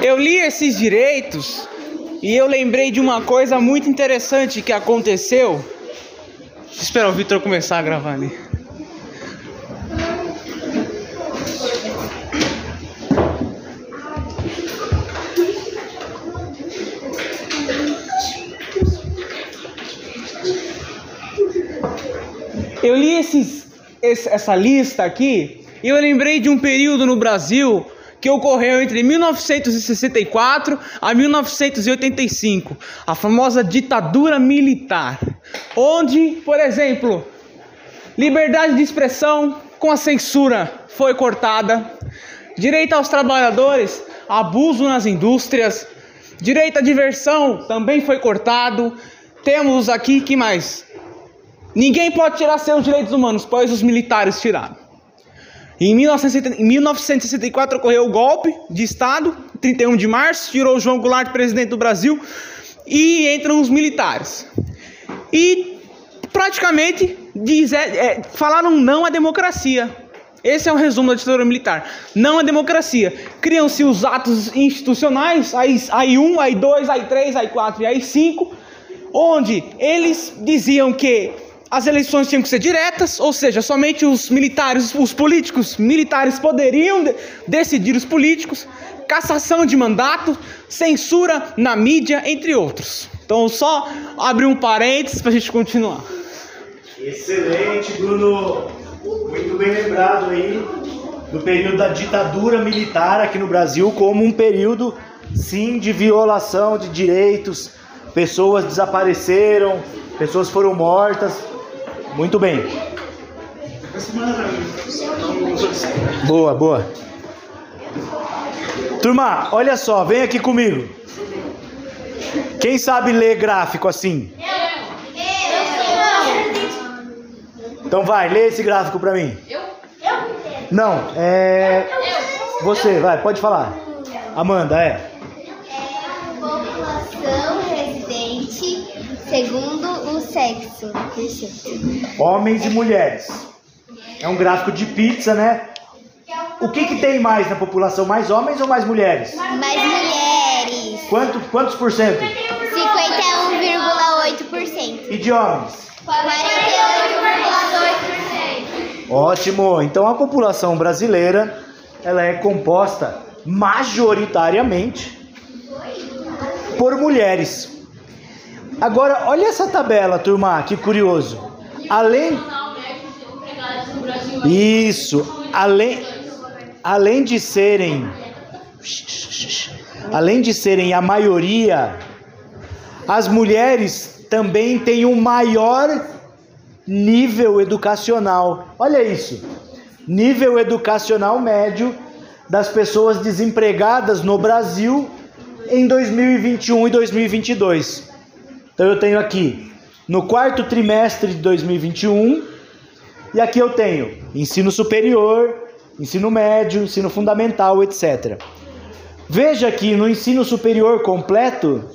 Eu li esses direitos e eu lembrei de uma coisa muito interessante que aconteceu. Esperar o Vitor começar a gravar ali. Eu li esses, esse- essa lista aqui e eu lembrei de um período no Brasil que ocorreu entre 1964 a 1985, a famosa ditadura militar, onde, por exemplo, liberdade de expressão com a censura foi cortada, direito aos trabalhadores, abuso nas indústrias, direito à diversão também foi cortado. Temos aqui que mais? Ninguém pode tirar seus direitos humanos, pois os militares tiraram. Em 1970 em 1964 ocorreu o golpe de Estado, 31 de março, tirou João Goulart presidente do Brasil e entram os militares. E praticamente diz, é, falaram não à democracia. Esse é o resumo da ditadura militar. Não à democracia. Criam-se os atos institucionais, aí 1, aí 2, aí 3, aí 4 e aí 5, onde eles diziam que as eleições tinham que ser diretas, ou seja, somente os militares, os políticos militares poderiam de- decidir os políticos, cassação de mandato, censura na mídia, entre outros. Então, só abrir um parênteses para a gente continuar. Excelente, Bruno. Muito bem lembrado aí do período da ditadura militar aqui no Brasil como um período, sim, de violação de direitos. Pessoas desapareceram, pessoas foram mortas. Muito bem. Boa, boa. Turma, olha só, vem aqui comigo. Quem sabe ler gráfico assim? Então vai, lê esse gráfico pra mim. Eu? Não, é. Você, vai, pode falar. Amanda, é. População residente segundo sexo. Homens e mulheres. É um gráfico de pizza, né? O que, que tem mais na população? Mais homens ou mais mulheres? Mais mulheres. Quanto, quantos por cento? 51,8%. E de homens? 48,2%. Ótimo. Então a população brasileira, ela é composta majoritariamente por mulheres. Agora, olha essa tabela, turma, que curioso. Além Isso, além além de serem além de serem a maioria, as mulheres também têm um maior nível educacional. Olha isso. Nível educacional médio das pessoas desempregadas no Brasil em 2021 e 2022. Então eu tenho aqui no quarto trimestre de 2021 e aqui eu tenho ensino superior, ensino médio, ensino fundamental, etc. Veja que no ensino superior completo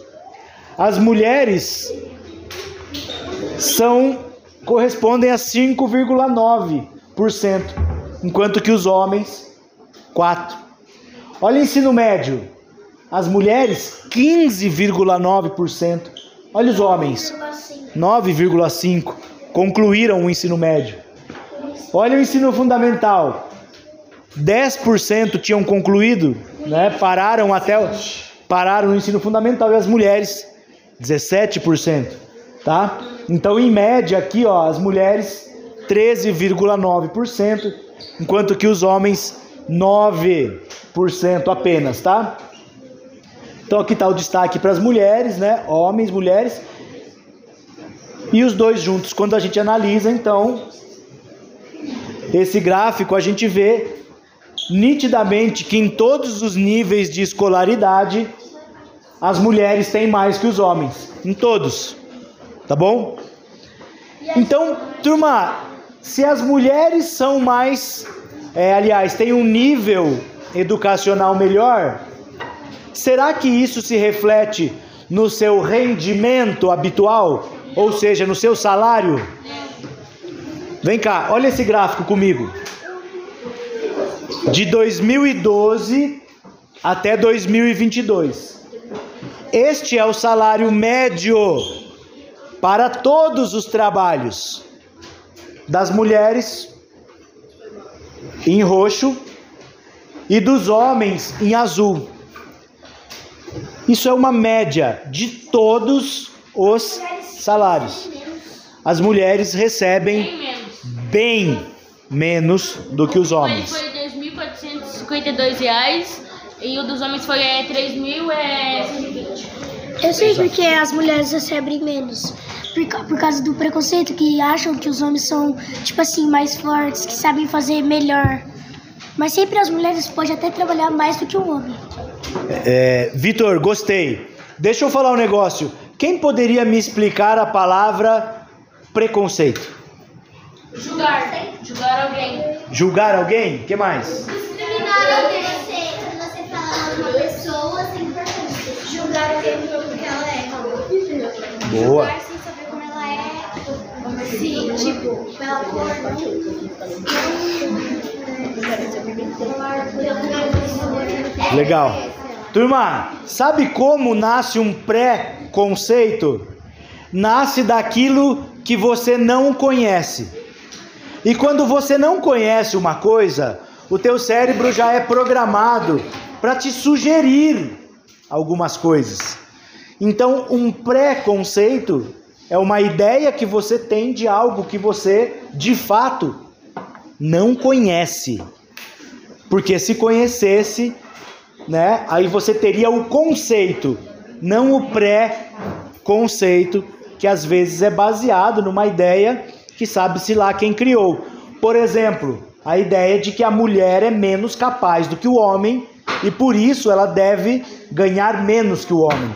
as mulheres são correspondem a 5,9%, enquanto que os homens 4. Olha o ensino médio. As mulheres 15,9%. Olha os homens 9,5 concluíram o ensino médio. Olha o ensino fundamental. 10% tinham concluído, né? Pararam até pararam no ensino fundamental e as mulheres 17%, tá? Então, em média aqui, ó, as mulheres 13,9%, enquanto que os homens 9% apenas, tá? Então aqui está o destaque para as mulheres, né? Homens, mulheres. E os dois juntos, quando a gente analisa, então, esse gráfico, a gente vê nitidamente que em todos os níveis de escolaridade, as mulheres têm mais que os homens. Em todos. Tá bom? Então, turma, se as mulheres são mais é, aliás, têm um nível educacional melhor, será que isso se reflete no seu rendimento habitual? Ou seja, no seu salário? Vem cá, olha esse gráfico comigo. De 2012 até 2022. Este é o salário médio para todos os trabalhos das mulheres em roxo e dos homens em azul. Isso é uma média de todos os salários. As mulheres recebem bem menos do que os homens. Foi 2.452 reais e o dos homens foi é, 3.120. Eu sei porque as mulheres recebem menos. Por, por causa do preconceito, que acham que os homens são, tipo assim, mais fortes, que sabem fazer melhor. Mas sempre as mulheres podem até trabalhar mais do que o homem. É, Vitor, gostei. Deixa eu falar um negócio. Quem poderia me explicar a palavra preconceito? Julgar. Julgar alguém. Julgar alguém? que mais? Discriminar alguém. Você, quando você fala mal de uma pessoa, sem importância. Julgar alguém pelo que ela é. Boa. Julgar sem saber como ela é. Sim, tipo, pela cor, não. Legal. Turma, sabe como nasce um pré-conceito? Nasce daquilo que você não conhece. E quando você não conhece uma coisa, o teu cérebro já é programado para te sugerir algumas coisas. Então, um pré-conceito é uma ideia que você tem de algo que você, de fato, não conhece. Porque se conhecesse, né, aí você teria o conceito, não o pré-conceito, que às vezes é baseado numa ideia que sabe-se lá quem criou. Por exemplo, a ideia de que a mulher é menos capaz do que o homem e por isso ela deve ganhar menos que o homem.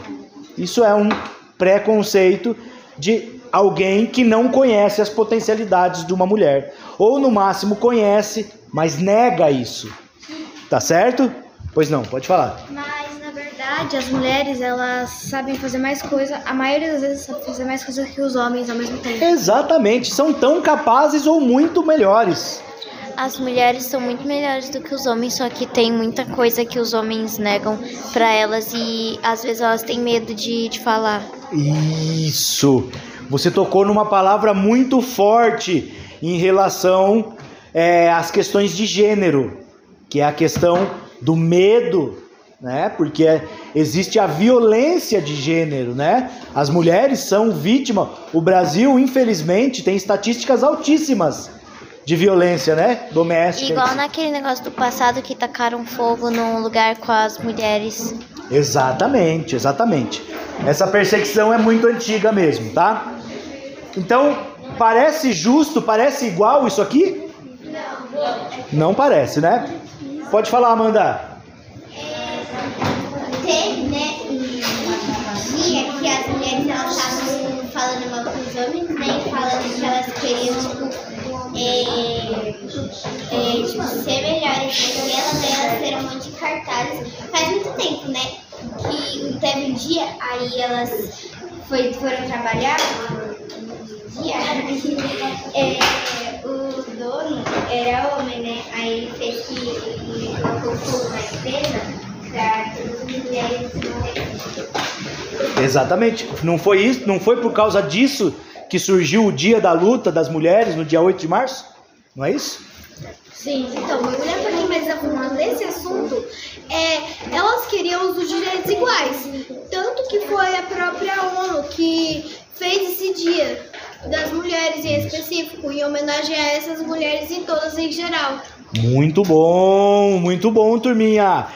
Isso é um preconceito de alguém que não conhece as potencialidades de uma mulher, ou no máximo conhece, mas nega isso. Tá certo? Pois não, pode falar. Mas na verdade, as mulheres, elas sabem fazer mais coisa, a maioria das vezes sabe fazer mais coisa que os homens ao mesmo tempo. Exatamente, são tão capazes ou muito melhores. As mulheres são muito melhores do que os homens, só que tem muita coisa que os homens negam pra elas e às vezes elas têm medo de, de falar. Isso. Você tocou numa palavra muito forte em relação é, às questões de gênero, que é a questão do medo, né? Porque é- existe a violência de gênero, né? As mulheres são vítimas. O Brasil, infelizmente, tem estatísticas altíssimas de violência, né? Doméstica. Igual naquele negócio do passado que tacaram fogo num lugar com as mulheres. Exatamente, exatamente. Essa perseguição é muito antiga mesmo, tá? Então, parece justo, parece igual isso aqui? Não parece, né? Pode falar, Amanda. Teve, né, um dia que as mulheres elas estavam falando mal com os homens, né, e falando que elas queriam, tipo, é, tipo, ser melhores do que elas, né, fizeram um monte de cartazes. Faz muito tempo, né, que teve um dia, aí elas foi, foram trabalhar, um dia, é, o dono era homem, né, aí ele fez que ele colocou fogo na empresa, pra todas as mulheres morrerem. Exatamente. Não foi isso, não foi por causa disso que surgiu o Dia da Luta das Mulheres no dia 8 de março? Não é isso? Sim, então, eu lembro um pouquinho mais a fundo nesse assunto, é, elas queriam os direitos iguais. Tanto que foi a própria ONU que fez esse dia das mulheres em específico, em homenagem a essas mulheres e todas em geral. Muito bom, muito bom, turminha.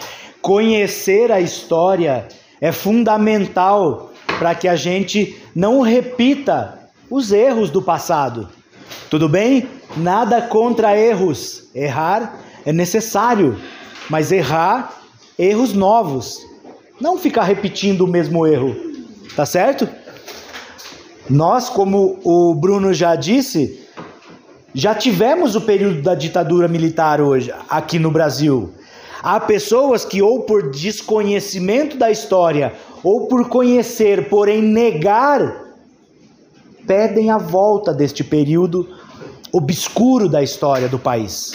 Conhecer a história é fundamental para que a gente não repita os erros do passado. Tudo bem? Nada contra erros. Errar é necessário, mas errar erros novos. Não ficar repetindo o mesmo erro. Tá certo? Nós, como o Bruno já disse, Já tivemos o período da ditadura militar hoje aqui no Brasil. Há pessoas que, ou por desconhecimento da história, ou por conhecer, porém negar, pedem a volta deste período obscuro da história do país,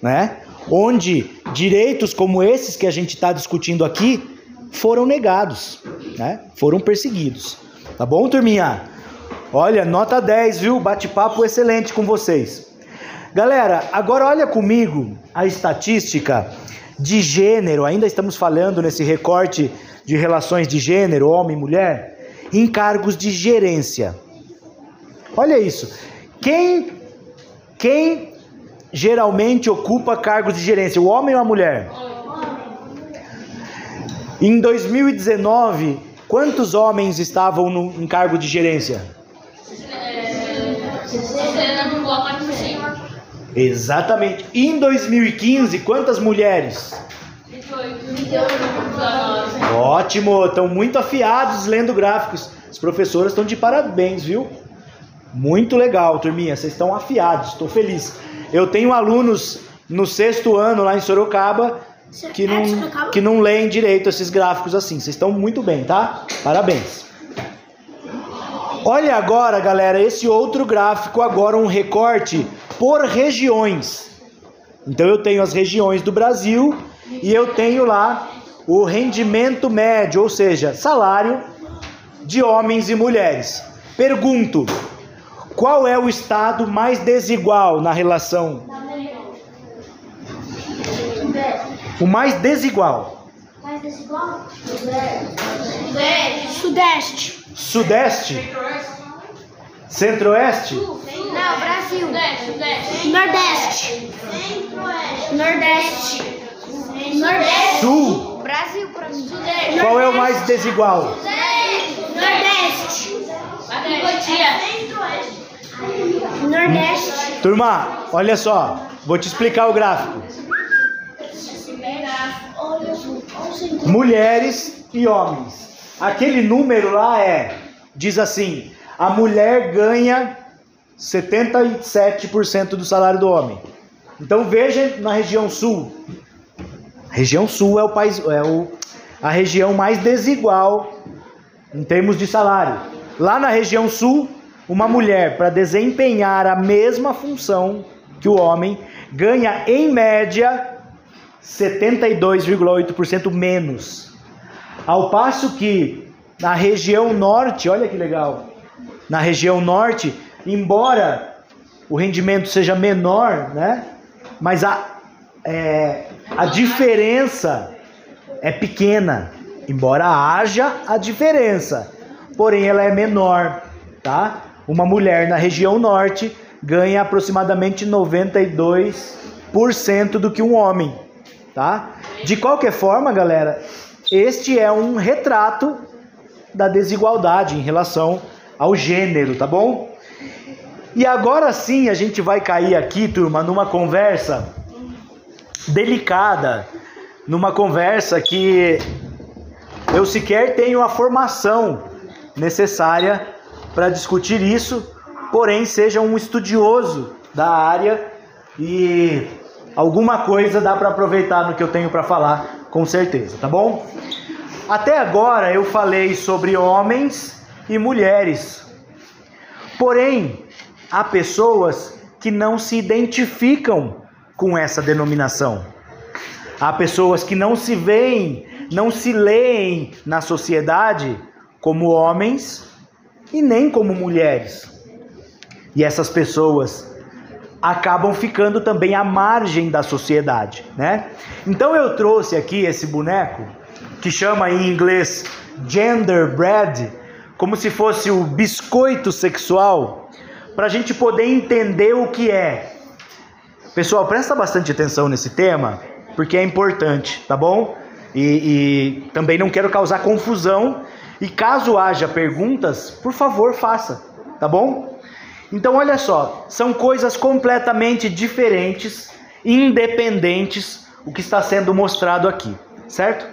né? Onde direitos como esses que a gente está discutindo aqui foram negados, né? Foram perseguidos. Tá bom, turminha? Olha, nota 10, viu? Bate-papo excelente com vocês. Galera, agora olha comigo a estatística de gênero. Ainda estamos falando nesse recorte de relações de gênero, homem e mulher, em cargos de gerência. Olha isso. Quem quem geralmente ocupa cargos de gerência, o homem ou a mulher? Em 2019, quantos homens estavam no, em cargo de gerência? Exatamente. Em 2015, quantas mulheres? Ótimo, estão muito afiados lendo gráficos. As professoras estão de parabéns, viu? Muito legal, turminha. Vocês estão afiados, estou feliz. Eu tenho alunos no sexto ano lá em Sorocaba que não, que não leem direito esses gráficos assim. Vocês estão muito bem, tá? Parabéns. Olha agora, galera, esse outro gráfico, agora um recorte por regiões. Então eu tenho as regiões do Brasil e eu tenho lá o rendimento médio, ou seja, salário de homens e mulheres. Pergunto: qual é o estado mais desigual na relação? O mais desigual. Mais desigual? Sudeste. Sudeste. Centro-oeste? Não, Brasil. Nordeste. Nordeste. Nordeste. Sul. Brasil. Qual é o mais desigual? Nordeste. Nordeste. Turma, olha só, vou te explicar o gráfico. Mulheres e homens. Aquele número lá é, diz assim, a mulher ganha 77% do salário do homem. Então veja na região sul. A região sul é o país, é o, a região mais desigual em termos de salário. Lá na região sul, uma mulher para desempenhar a mesma função que o homem ganha em média 72,8% menos. Ao passo que na região norte, olha que legal, na região norte, embora o rendimento seja menor, né? Mas a, é, a diferença é pequena, embora haja a diferença, porém ela é menor, tá? Uma mulher na região norte ganha aproximadamente 92% do que um homem, tá? De qualquer forma, galera, este é um retrato da desigualdade em relação ao gênero, tá bom? E agora sim a gente vai cair aqui, turma, numa conversa delicada, numa conversa que eu sequer tenho a formação necessária para discutir isso, porém seja um estudioso da área e alguma coisa dá para aproveitar no que eu tenho para falar, com certeza, tá bom? Até agora eu falei sobre homens e mulheres. Porém, há pessoas que não se identificam com essa denominação. Há pessoas que não se veem, não se leem na sociedade como homens e nem como mulheres. E essas pessoas acabam ficando também à margem da sociedade, né? Então eu trouxe aqui esse boneco que chama em inglês gender bread, como se fosse o biscoito sexual, para a gente poder entender o que é. Pessoal, presta bastante atenção nesse tema, porque é importante, tá bom? E, e também não quero causar confusão. E caso haja perguntas, por favor, faça, tá bom? Então, olha só, são coisas completamente diferentes, independentes, o que está sendo mostrado aqui, certo?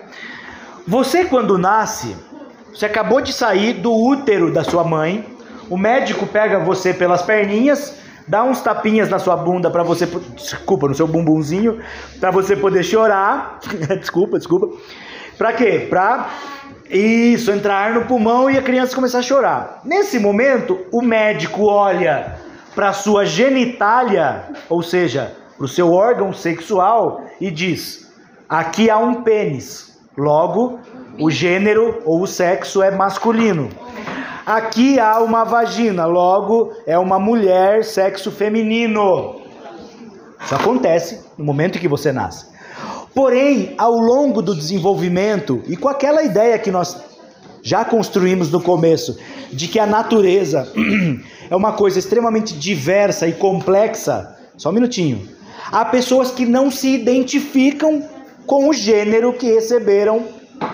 Você, quando nasce, você acabou de sair do útero da sua mãe, o médico pega você pelas perninhas, dá uns tapinhas na sua bunda para você, desculpa, no seu bumbumzinho, para você poder chorar. [LAUGHS] desculpa, desculpa. Para quê? Para isso, entrar no pulmão e a criança começar a chorar. Nesse momento, o médico olha para sua genitália, ou seja, para o seu órgão sexual e diz: aqui há um pênis. Logo, o gênero ou o sexo é masculino. Aqui há uma vagina, logo é uma mulher, sexo feminino. Isso acontece no momento em que você nasce. Porém, ao longo do desenvolvimento e com aquela ideia que nós já construímos no começo, de que a natureza [CLEARS THROAT] é uma coisa extremamente diversa e complexa, só um minutinho. Há pessoas que não se identificam com o gênero que receberam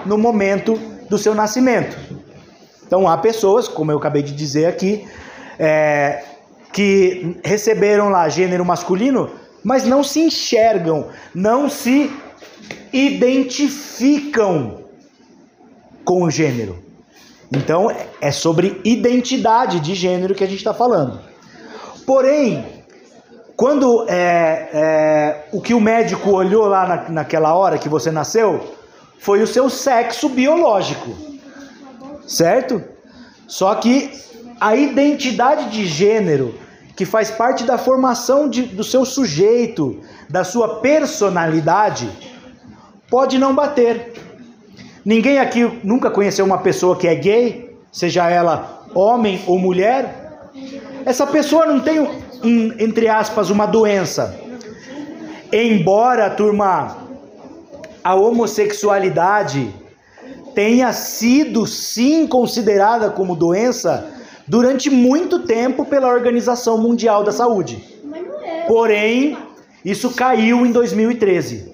no momento do seu nascimento. Então há pessoas, como eu acabei de dizer aqui, é, que receberam lá gênero masculino, mas não se enxergam, não se identificam com o gênero. Então é sobre identidade de gênero que a gente está falando. Porém, quando é, é, o que o médico olhou lá na, naquela hora que você nasceu foi o seu sexo biológico certo? Só que a identidade de gênero, que faz parte da formação de, do seu sujeito, da sua personalidade, pode não bater. Ninguém aqui nunca conheceu uma pessoa que é gay, seja ela homem ou mulher. Essa pessoa não tem, entre aspas, uma doença. Embora, turma, a homossexualidade tenha sido sim considerada como doença durante muito tempo pela Organização Mundial da Saúde. Porém, isso caiu em 2013.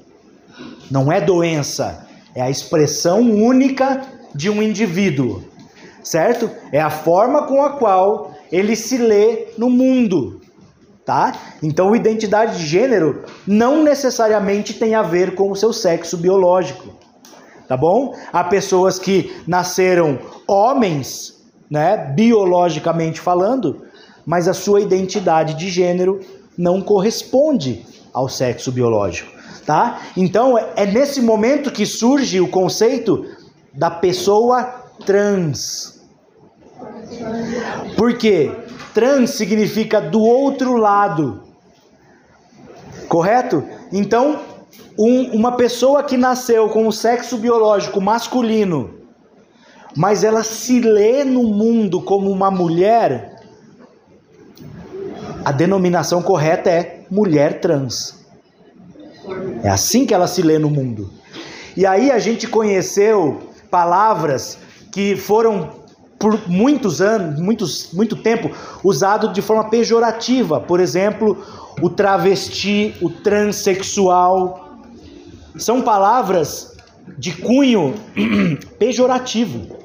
Não é doença, é a expressão única de um indivíduo, certo? É a forma com a qual ele se lê no mundo, tá? Então, identidade de gênero não necessariamente tem a ver com o seu sexo biológico tá bom? Há pessoas que nasceram homens, né, biologicamente falando, mas a sua identidade de gênero não corresponde ao sexo biológico, tá? Então é nesse momento que surge o conceito da pessoa trans. Por quê? Trans significa do outro lado. Correto? Então, um, uma pessoa que nasceu com o sexo biológico masculino, mas ela se lê no mundo como uma mulher, a denominação correta é mulher trans. É assim que ela se lê no mundo. E aí a gente conheceu palavras que foram por muitos anos, muitos, muito tempo, usado de forma pejorativa. Por exemplo, o travesti, o transexual, são palavras de cunho [CLEARS THROAT] pejorativo.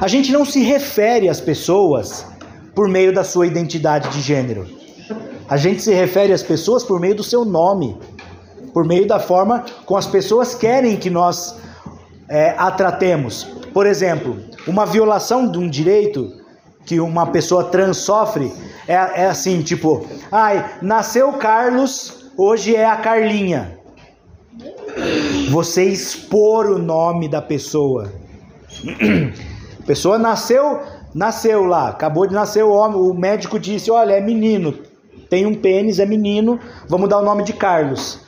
A gente não se refere às pessoas por meio da sua identidade de gênero. A gente se refere às pessoas por meio do seu nome, por meio da forma como as pessoas querem que nós é, a tratemos. Por exemplo, uma violação de um direito que uma pessoa trans sofre é, é assim, tipo, ai, nasceu Carlos, hoje é a Carlinha. Você expor o nome da pessoa. A [CLEARS THROAT] pessoa nasceu, nasceu lá, acabou de nascer o homem, o médico disse: "Olha, é menino, tem um pênis, é menino, vamos dar o nome de Carlos".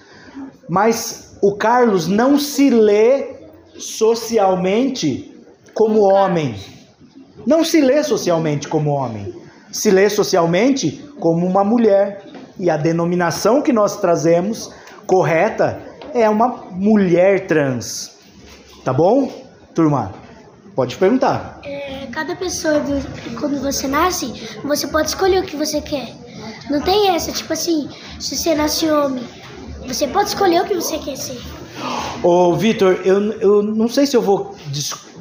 Mas o Carlos não se lê socialmente como homem. Não se lê socialmente como homem. Se lê socialmente como uma mulher. E a denominação que nós trazemos correta é uma mulher trans. Tá bom, turma? Pode perguntar. É, cada pessoa, quando você nasce, você pode escolher o que você quer. Não tem essa, tipo assim, se você nasce homem, você pode escolher o que você quer ser. Ô, Vitor, eu, eu não sei se eu vou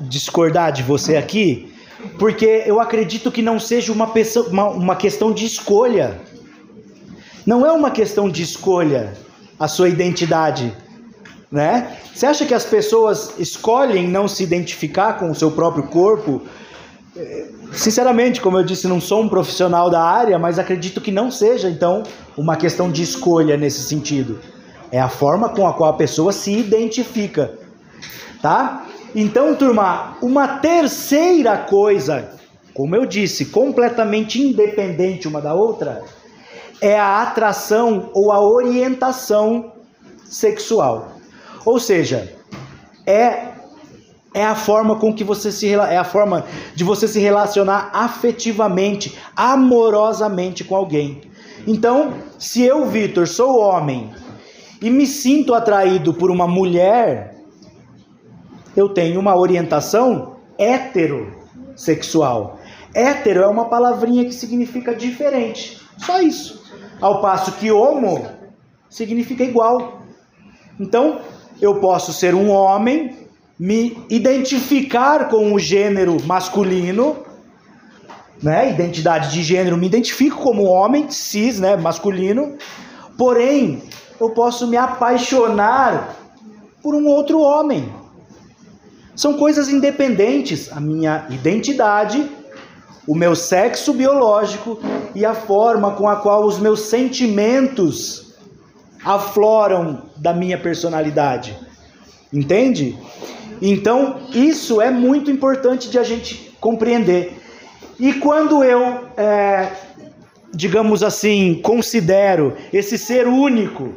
discordar de você aqui, porque eu acredito que não seja uma, pessoa, uma, uma questão de escolha. Não é uma questão de escolha a sua identidade né? Você acha que as pessoas escolhem não se identificar com o seu próprio corpo Sinceramente, como eu disse, não sou um profissional da área, mas acredito que não seja, então, uma questão de escolha nesse sentido. É a forma com a qual a pessoa se identifica, tá? Então, turma, uma terceira coisa, como eu disse, completamente independente uma da outra, é a atração ou a orientação sexual. Ou seja, é é a forma com que você se é a forma de você se relacionar afetivamente, amorosamente com alguém. Então, se eu, Vitor, sou homem e me sinto atraído por uma mulher, eu tenho uma orientação heterossexual. Hétero é uma palavrinha que significa diferente. Só isso. Ao passo que homo significa igual. Então, eu posso ser um homem me identificar com o gênero masculino, né? Identidade de gênero, me identifico como homem cis, né, masculino. Porém, eu posso me apaixonar por um outro homem. São coisas independentes, a minha identidade, o meu sexo biológico e a forma com a qual os meus sentimentos afloram da minha personalidade. Entende? Então, isso é muito importante de a gente compreender. E quando eu, é, digamos assim, considero esse ser único,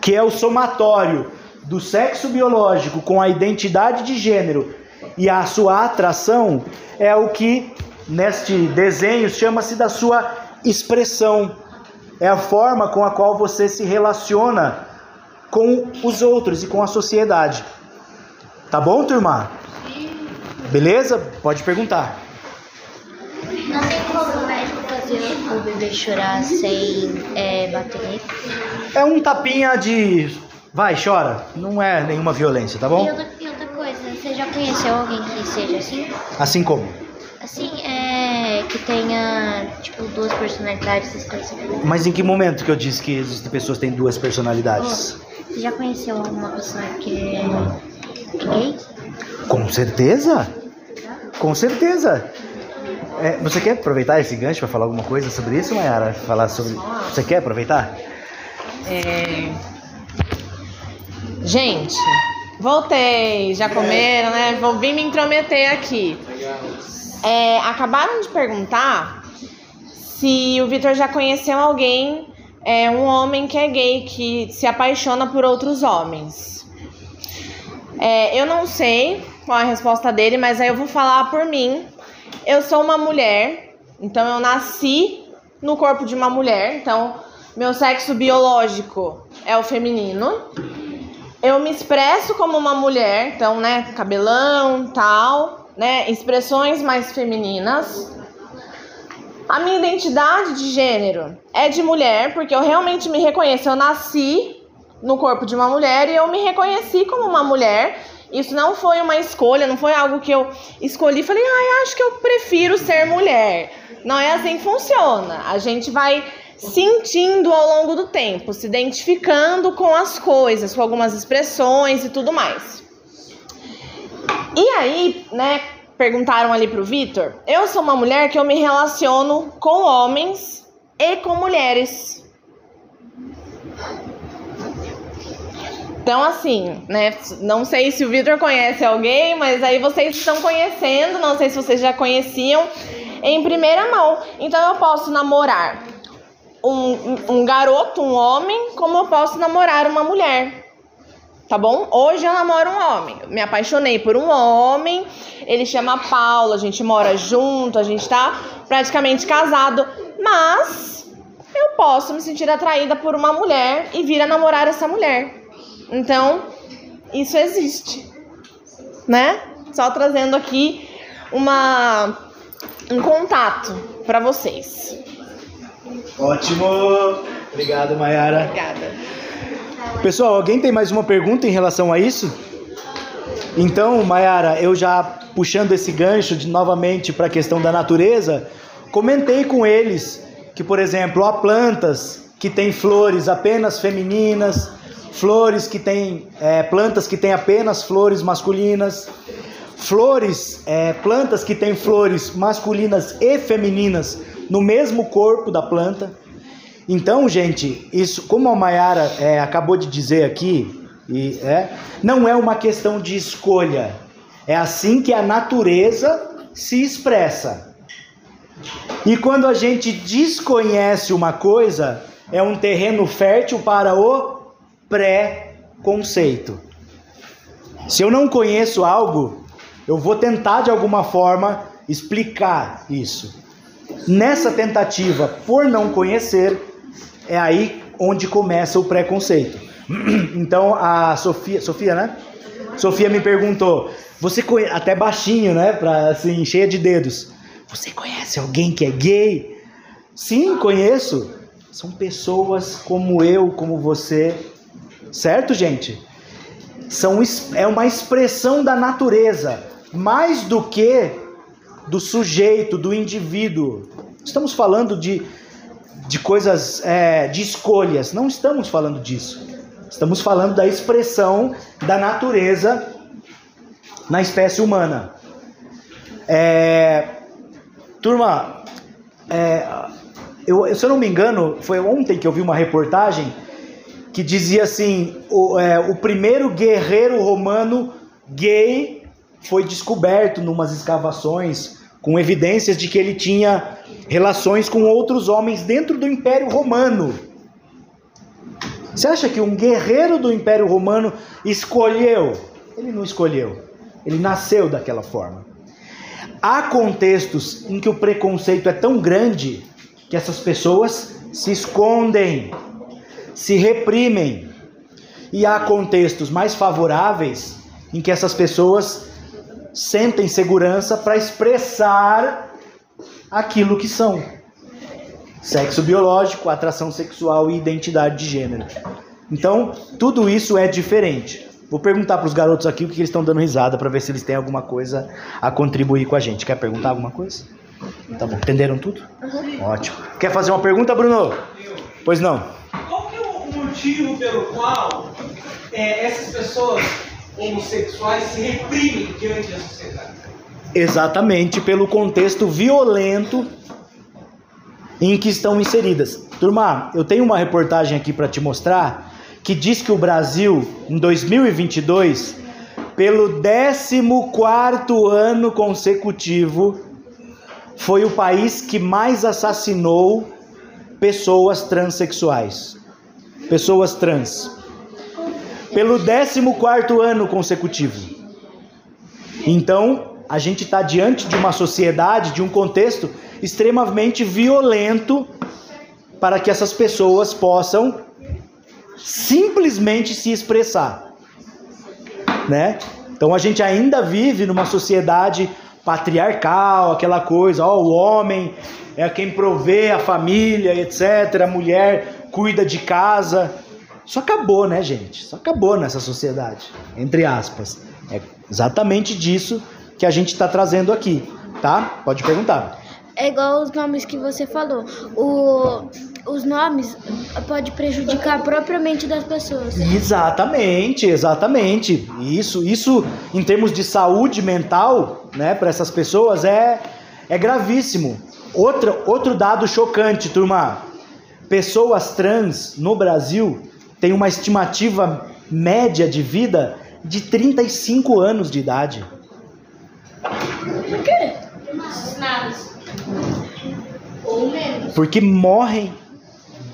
que é o somatório do sexo biológico com a identidade de gênero e a sua atração, é o que neste desenho chama-se da sua expressão. É a forma com a qual você se relaciona com os outros e com a sociedade. Tá bom, turma? Beleza? Pode perguntar. Não tem como o médico fazer o bebê chorar sem é, bater? É um tapinha de. Vai, chora. Não é nenhuma violência, tá bom? E outra, e outra coisa, você já conheceu alguém que seja assim? Assim como? Assim, é. que tenha, tipo, duas personalidades, coisas. Mas em que momento que eu disse que existem pessoas que têm duas personalidades? Oh, você já conheceu alguma pessoa que Com certeza! Com certeza! É, você quer aproveitar esse gancho para falar alguma coisa sobre isso, Mayara? Falar sobre. Você quer aproveitar? É... Gente, voltei, já comeram, né? Vou vir me intrometer aqui. É, acabaram de perguntar se o Vitor já conheceu alguém, é, um homem que é gay, que se apaixona por outros homens. É, eu não sei qual é a resposta dele, mas aí eu vou falar por mim. Eu sou uma mulher, então eu nasci no corpo de uma mulher, então meu sexo biológico é o feminino. Eu me expresso como uma mulher, então, né, cabelão, tal, né, expressões mais femininas. A minha identidade de gênero é de mulher, porque eu realmente me reconheço. Eu nasci no corpo de uma mulher e eu me reconheci como uma mulher. Isso não foi uma escolha, não foi algo que eu escolhi falei, ah, acho que eu prefiro ser mulher. Não é assim que funciona. A gente vai sentindo ao longo do tempo, se identificando com as coisas, com algumas expressões e tudo mais. E aí, né, perguntaram ali pro Vitor, eu sou uma mulher que eu me relaciono com homens e com mulheres. Então, assim, né? Não sei se o Vitor conhece alguém, mas aí vocês estão conhecendo, não sei se vocês já conheciam em primeira mão. Então, eu posso namorar um, um garoto, um homem, como eu posso namorar uma mulher. Tá bom? Hoje eu namoro um homem. Me apaixonei por um homem. Ele chama Paulo, a gente mora junto, a gente tá praticamente casado. Mas eu posso me sentir atraída por uma mulher e vir a namorar essa mulher. Então, isso existe, né? Só trazendo aqui uma um contato para vocês. Ótimo. Obrigado, Mayara. Obrigada. Pessoal, alguém tem mais uma pergunta em relação a isso? Então, Mayara, eu já puxando esse gancho de novamente para a questão da natureza, comentei com eles que, por exemplo, há plantas que têm flores apenas femininas, flores que têm é, plantas que têm apenas flores masculinas, flores, é, plantas que têm flores masculinas e femininas no mesmo corpo da planta. Então, gente, isso, como a Mayara é, acabou de dizer aqui, e, é, não é uma questão de escolha. É assim que a natureza se expressa. E quando a gente desconhece uma coisa, é um terreno fértil para o pré-conceito. Se eu não conheço algo, eu vou tentar de alguma forma explicar isso. Nessa tentativa por não conhecer, é aí onde começa o preconceito. [CLEARS THROAT] Então a Sofia, Sofia, né? Sofia me perguntou, você até baixinho, né, para assim, cheia de dedos. Você conhece alguém que é gay? Sim, conheço. São pessoas como eu, como você. Certo, gente? São, é uma expressão da natureza mais do que do sujeito, do indivíduo. Estamos falando de, de coisas, é, de escolhas, não estamos falando disso. Estamos falando da expressão da natureza na espécie humana. É, turma, é, eu, se eu não me engano, foi ontem que eu vi uma reportagem que dizia assim: o, é, o primeiro guerreiro romano gay foi descoberto numas escavações com evidências de que ele tinha relações com outros homens dentro do Império Romano. Você acha que um guerreiro do Império Romano escolheu? Ele não escolheu. Ele nasceu daquela forma. Há contextos em que o preconceito é tão grande que essas pessoas se escondem, se reprimem. E há contextos mais favoráveis em que essas pessoas sentem segurança para expressar aquilo que são: sexo biológico, atração sexual e identidade de gênero. Então, tudo isso é diferente. Vou perguntar para os garotos aqui o que eles estão dando risada para ver se eles têm alguma coisa a contribuir com a gente. Quer perguntar alguma coisa? Tá bom. Entenderam tudo? Ótimo. Quer fazer uma pergunta, Bruno? Pois não. Motivo pelo qual é, essas pessoas homossexuais se reprimem diante da sociedade. Exatamente pelo contexto violento em que estão inseridas. Turma, eu tenho uma reportagem aqui para te mostrar que diz que o Brasil, em 2022, pelo 14 ano consecutivo, foi o país que mais assassinou pessoas transexuais, pessoas trans pelo 14 ano consecutivo. Então, a gente está diante de uma sociedade, de um contexto extremamente violento para que essas pessoas possam simplesmente se expressar, né? Então a gente ainda vive numa sociedade patriarcal, aquela coisa, ó, o homem é quem provê a família, etc. A mulher cuida de casa. Isso acabou, né, gente? Isso acabou nessa sociedade, entre aspas. É exatamente disso que a gente está trazendo aqui, tá? Pode perguntar. É igual os nomes que você falou. O, os nomes pode prejudicar propriamente das pessoas. Exatamente, exatamente. Isso, isso em termos de saúde mental, né, para essas pessoas é é gravíssimo. Outro, outro dado chocante, turma. Pessoas trans no Brasil tem uma estimativa média de vida de 35 anos de idade. Por quê? Ou menos. Porque morrem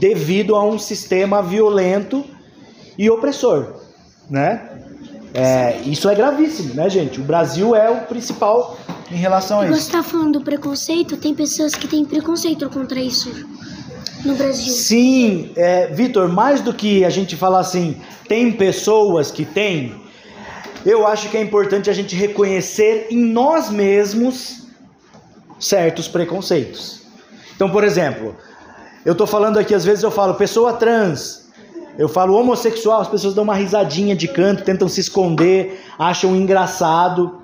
devido a um sistema violento e opressor, né? É, isso é gravíssimo, né, gente? O Brasil é o principal em relação a isso. Você está falando do preconceito? Tem pessoas que têm preconceito contra isso no Brasil. Sim, é, Vitor, mais do que a gente falar assim, tem pessoas que têm, eu acho que é importante a gente reconhecer em nós mesmos certos preconceitos. Então, por exemplo, eu estou falando aqui, às vezes eu falo pessoa trans, eu falo homossexual, as pessoas dão uma risadinha de canto, tentam se esconder, acham engraçado.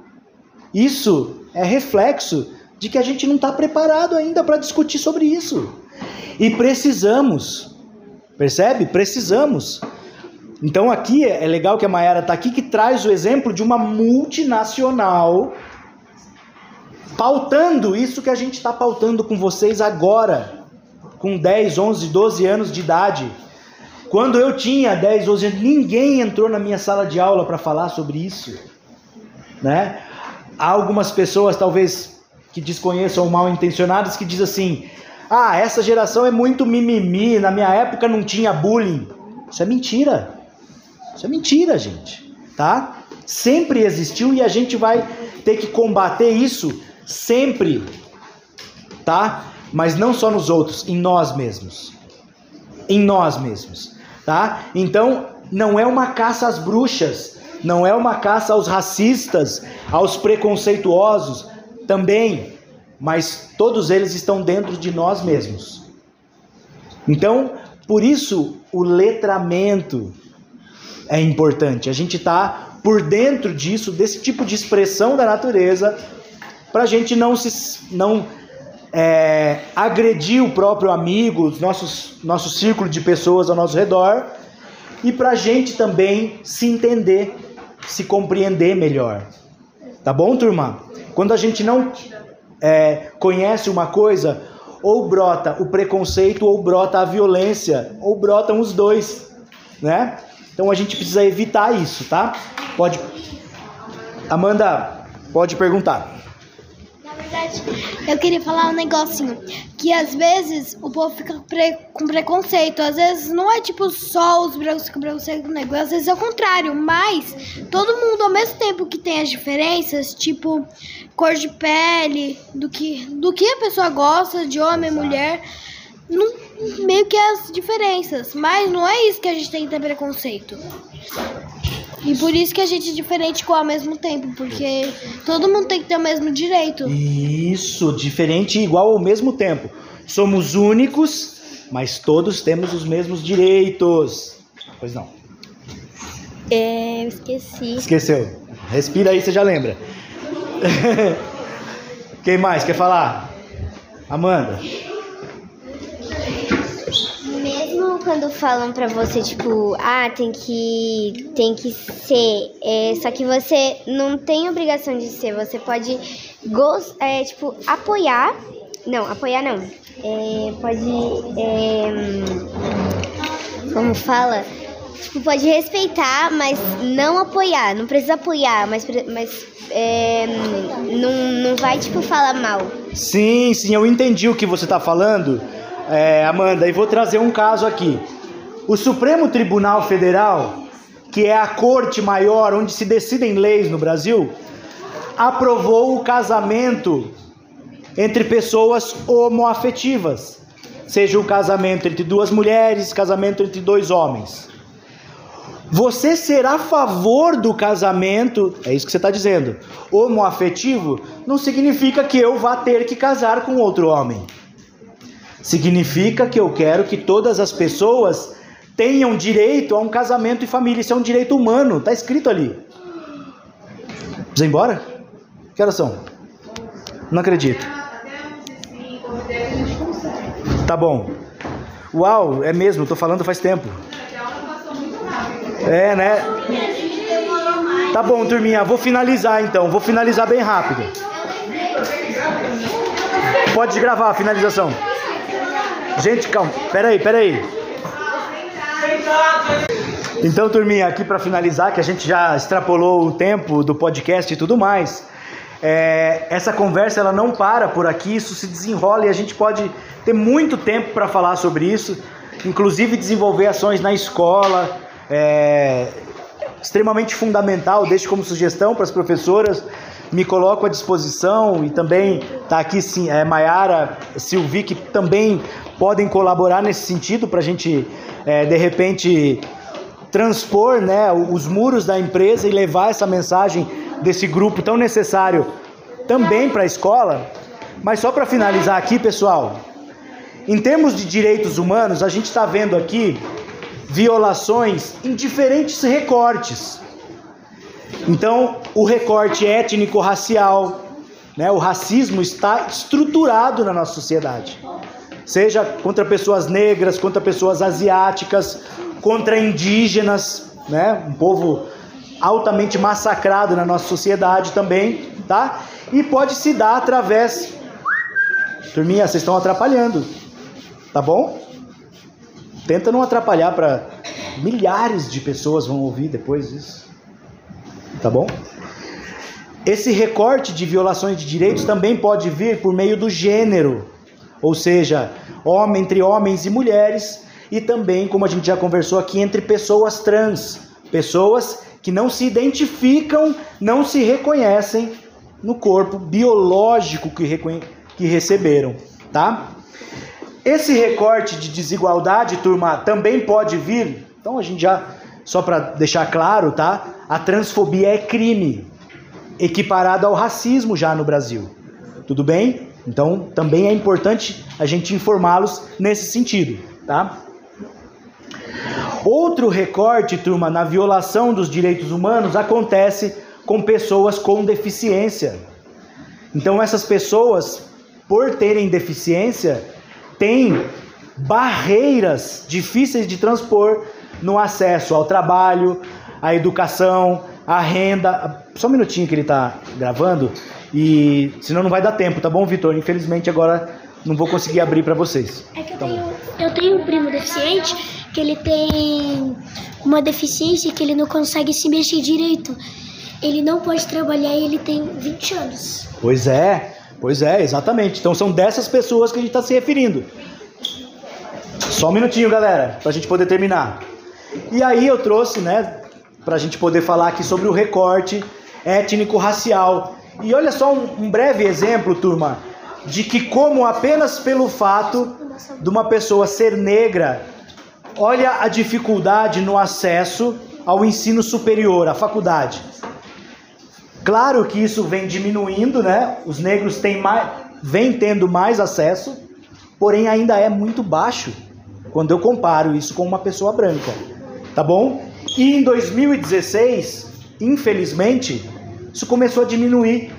Isso é reflexo de que a gente não está preparado ainda para discutir sobre isso. E precisamos, percebe? Precisamos. Então aqui é legal que a Mayara está aqui que traz o exemplo de uma multinacional pautando isso que a gente está pautando com vocês agora, com 10, 11, 12 anos de idade. Quando eu tinha 10, 12 anos, ninguém entrou na minha sala de aula para falar sobre isso. Né? Há algumas pessoas, talvez, que desconheçam ou mal intencionadas, que dizem assim: ah, essa geração é muito mimimi, na minha época não tinha bullying. Isso é mentira. Isso é mentira, gente. Tá? Sempre existiu e a gente vai ter que combater isso sempre. Tá? Mas não só nos outros, em nós mesmos. Em nós mesmos. Tá? Então, não é uma caça às bruxas, não é uma caça aos racistas, aos preconceituosos, também, mas todos eles estão dentro de nós mesmos. Então, por isso o letramento é importante. A gente está por dentro disso, desse tipo de expressão da natureza, para a gente não se não é, agredir o próprio amigo, os nossos, nosso círculo de pessoas ao nosso redor, e para a gente também se entender, se compreender melhor. Tá bom, turma? Quando a gente não é, conhece uma coisa, ou brota o preconceito, ou brota a violência, ou brotam os dois, né? Então a gente precisa evitar isso, tá? Pode. Amanda, pode perguntar. Verdade, eu queria falar um negocinho. Que às vezes o povo fica pre com preconceito. Às vezes não é tipo só os brancos com preconceito com negro. Às vezes é o contrário. Mas todo mundo, ao mesmo tempo que tem as diferenças, tipo cor de pele, do que, do que a pessoa gosta, de homem, mulher não, meio que as diferenças. Mas não é isso que a gente tem que ter preconceito. E por isso que a gente é diferente igual ao mesmo tempo, porque todo mundo tem que ter o mesmo direito. Isso, diferente e igual ao mesmo tempo. Somos únicos, mas todos temos os mesmos direitos. Pois não. É, eu esqueci. Esqueceu. Respira aí, você já lembra. [LAUGHS] Quem mais quer falar? Amanda. Mesmo quando falam pra você, tipo, ah, tem que, tem que ser, é, só que você não tem obrigação de ser, você pode, é, tipo, apoiar, não, apoiar não, é, pode, é, como fala, tipo, pode respeitar, mas não apoiar, não precisa apoiar, mas, mas é, não, não vai, tipo, falar mal. Sim, sim, eu entendi o que você está falando, é, Amanda, e vou trazer um caso aqui. O Supremo Tribunal Federal, que é a corte maior onde se decidem leis no Brasil, aprovou o casamento entre pessoas homoafetivas, seja o casamento entre duas mulheres, casamento entre dois homens. Você será a favor do casamento, é isso que você está dizendo, homoafetivo, não significa que eu vá ter que casar com outro homem. Significa que eu quero que todas as pessoas tenham direito a um casamento e família. Isso é um direito humano, está escrito ali. Vamos embora? Que horas são? Não acredito. Tá bom. Uau, é mesmo, tô falando faz tempo. É, né? Tá bom, turminha, vou finalizar então, vou finalizar bem rápido. Pode gravar a finalização. Gente, calma, peraí, peraí. Então, turminha, aqui para finalizar, que a gente já extrapolou o tempo do podcast e tudo mais. É, essa conversa ela não para por aqui, isso se desenrola e a gente pode ter muito tempo para falar sobre isso, inclusive desenvolver ações na escola, é, extremamente fundamental, deixo como sugestão para as professoras, me coloco à disposição e também está aqui sim, é, Maiara, Silvi, que também podem colaborar nesse sentido para a gente, é, de repente, transpor né, os muros da empresa e levar essa mensagem desse grupo tão necessário também para a escola. Mas só para finalizar aqui, pessoal, em termos de direitos humanos, a gente está vendo aqui violações em diferentes recortes. Então, o recorte étnico-racial, né, o racismo está estruturado na nossa sociedade. Seja contra pessoas negras, contra pessoas asiáticas, contra indígenas, né? Um povo altamente massacrado na nossa sociedade também, tá? E pode se dar através. Turminha, vocês estão atrapalhando, tá bom? Tenta não atrapalhar para milhares de pessoas vão ouvir depois isso, tá bom? Esse recorte de violações de direitos também pode vir por meio do gênero, ou seja, homem entre homens e mulheres, e também, como a gente já conversou aqui, entre pessoas trans, pessoas que não se identificam, não se reconhecem no corpo biológico que, que receberam, tá? Esse recorte de desigualdade, turma, também pode vir. Então a gente já, só para deixar claro, tá? A transfobia é crime, equiparado ao racismo já no Brasil. Tudo bem? Então também é importante a gente informá-los nesse sentido, tá? Outro recorte, turma, na violação dos direitos humanos acontece com pessoas com deficiência. Então essas pessoas, por terem deficiência, têm barreiras difíceis de transpor no acesso ao trabalho, à educação, à renda. Só um minutinho que ele está gravando e senão não vai dar tempo, tá bom, Vitor? Infelizmente agora não vou conseguir abrir para vocês. É que eu, tenho, eu tenho um primo deficiente que ele tem uma deficiência que ele não consegue se mexer direito. Ele não pode trabalhar e ele tem 20 anos. Pois é, pois é, exatamente. Então são dessas pessoas que a gente está se referindo. Só um minutinho, galera, para a gente poder terminar. E aí eu trouxe, né, para a gente poder falar aqui sobre o recorte étnico-racial. E olha só um, um breve exemplo, turma, de que como apenas pelo fato de uma pessoa ser negra, olha a dificuldade no acesso ao ensino superior, à faculdade. Claro que isso vem diminuindo, né? Os negros têm mais, vêm tendo mais acesso, porém ainda é muito baixo quando eu comparo isso com uma pessoa branca, tá bom? E em 2016, infelizmente, isso começou a diminuir.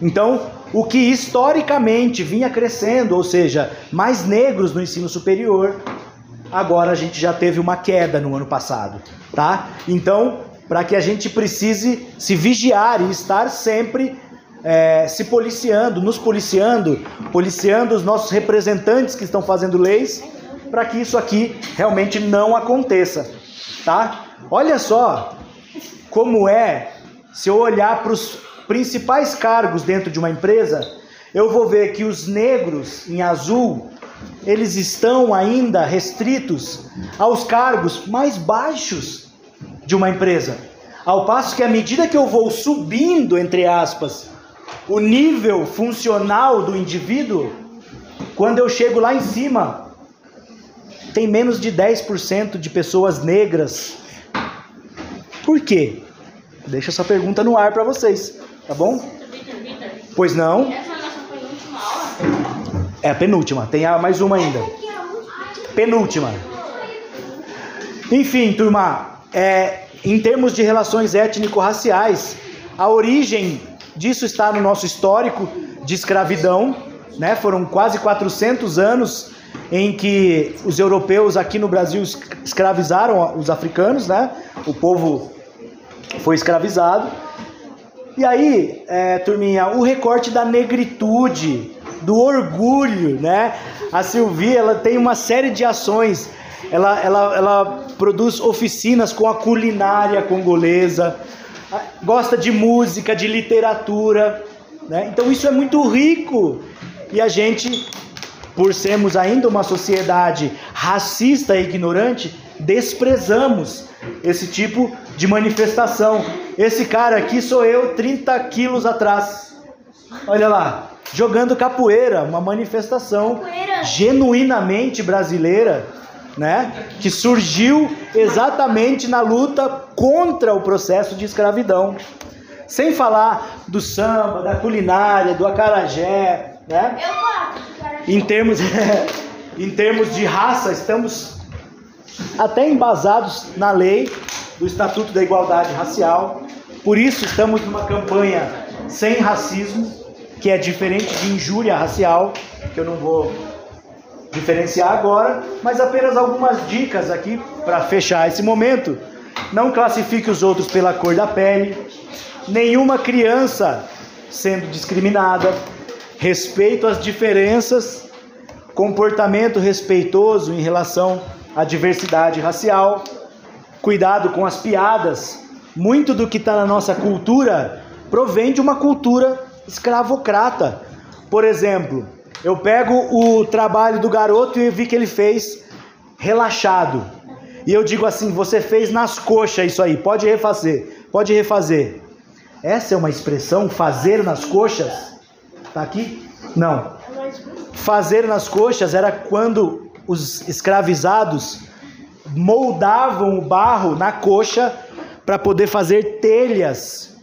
Então, o que historicamente vinha crescendo, ou seja, mais negros no ensino superior, agora a gente já teve uma queda no ano passado, tá? Então, para que a gente precise se vigiar e estar sempre é, se policiando, nos policiando, policiando os nossos representantes que estão fazendo leis, para que isso aqui realmente não aconteça, tá? Olha só como é se eu olhar para os principais cargos dentro de uma empresa, eu vou ver que os negros em azul, eles estão ainda restritos aos cargos mais baixos de uma empresa. Ao passo que à medida que eu vou subindo, entre aspas, o nível funcional do indivíduo, quando eu chego lá em cima, tem menos de 10% de pessoas negras. Por quê? Deixa essa pergunta no ar para vocês, tá bom? Pois não? É a penúltima, tem a mais uma ainda. Penúltima. Enfim, turma, é, em termos de relações étnico-raciais, a origem disso está no nosso histórico de escravidão, né? Foram quase 400 anos em que os europeus aqui no Brasil escravizaram os africanos, né? O povo foi escravizado. E aí, é, turminha, o recorte da negritude, do orgulho, né? A Silvia, ela tem uma série de ações ela, ela, ela produz oficinas com a culinária congolesa, gosta de música, de literatura, né? Então isso é muito rico e a gente, por sermos ainda uma sociedade racista e ignorante, desprezamos esse tipo de manifestação. Esse cara aqui sou eu 30 quilos atrás. Olha lá, jogando capoeira, uma manifestação capoeira. genuinamente brasileira né? Que surgiu exatamente na luta contra o processo de escravidão. Sem falar do samba, da culinária, do acarajé, né? Em termos, [LAUGHS] em termos de raça, estamos até embasados na lei do Estatuto da Igualdade Racial. Por isso estamos numa campanha sem racismo, que é diferente de injúria racial, que eu não vou diferenciar agora, mas apenas algumas dicas aqui para fechar esse momento. não classifique os outros pela cor da pele, nenhuma criança sendo discriminada, respeito às diferenças, comportamento respeitoso em relação à diversidade racial, cuidado com as piadas. Muito do que está na nossa cultura provém de uma cultura escravocrata. Por exemplo, eu pego o trabalho do garoto e vi que ele fez relaxado. E eu digo assim: você fez nas coxas isso aí, pode refazer, pode refazer. Essa é uma expressão, fazer nas coxas? Tá aqui? Não. Fazer nas coxas era quando os escravizados moldavam o barro na coxa para poder fazer telhas.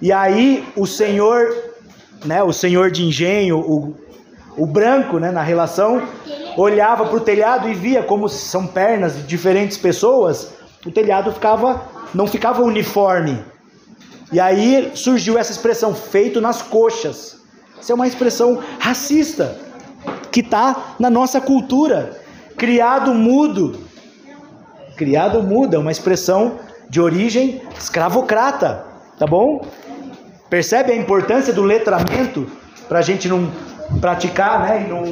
E aí o senhor, né, o senhor de engenho, o, o branco, né, na relação, olhava para o telhado e via como são pernas de diferentes pessoas, o telhado ficava não ficava uniforme. E aí surgiu essa expressão feito nas coxas. Isso é uma expressão racista que está na nossa cultura. Criado mudo. Criado mudo é uma expressão de origem escravocrata, tá bom? Percebe a importância do letramento para a gente não praticar, né, e não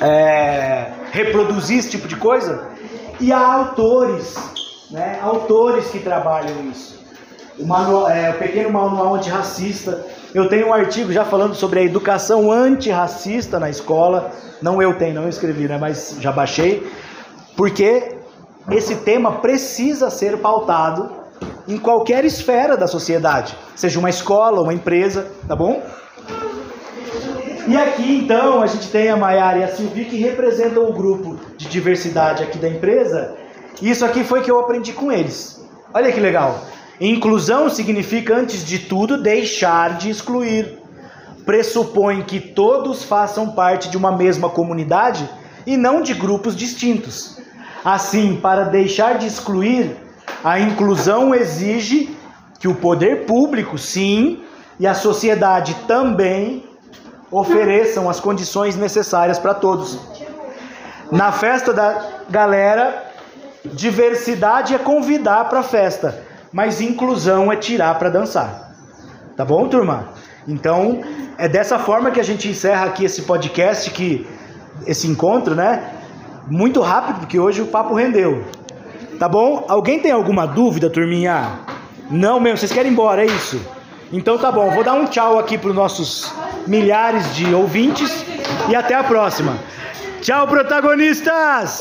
é, reproduzir esse tipo de coisa? E há autores, né, autores que trabalham isso o, manual, é, o pequeno manual antirracista. Eu tenho um artigo já falando sobre a educação antirracista na escola. Não eu tenho, não eu escrevi, né, mas já baixei. Porque esse tema precisa ser pautado em qualquer esfera da sociedade, seja uma escola, uma empresa, tá bom? E aqui então a gente tem a Maiara e a Silvia que representam o grupo de diversidade aqui da empresa. E isso aqui foi que eu aprendi com eles. Olha que legal. Inclusão significa, antes de tudo, deixar de excluir. Pressupõe que todos façam parte de uma mesma comunidade e não de grupos distintos. Assim, para deixar de excluir, a inclusão exige que o poder público, sim, e a sociedade também ofereçam as condições necessárias para todos. Na festa da galera, diversidade é convidar para a festa mas inclusão é tirar para dançar. Tá bom, turma? Então, é dessa forma que a gente encerra aqui esse podcast, que esse encontro, né? Muito rápido, porque hoje o papo rendeu. Tá bom? Alguém tem alguma dúvida, turminha? Não mesmo, vocês querem ir embora, é isso? Então tá bom, vou dar um tchau aqui para os nossos milhares de ouvintes e até a próxima. Tchau, protagonistas!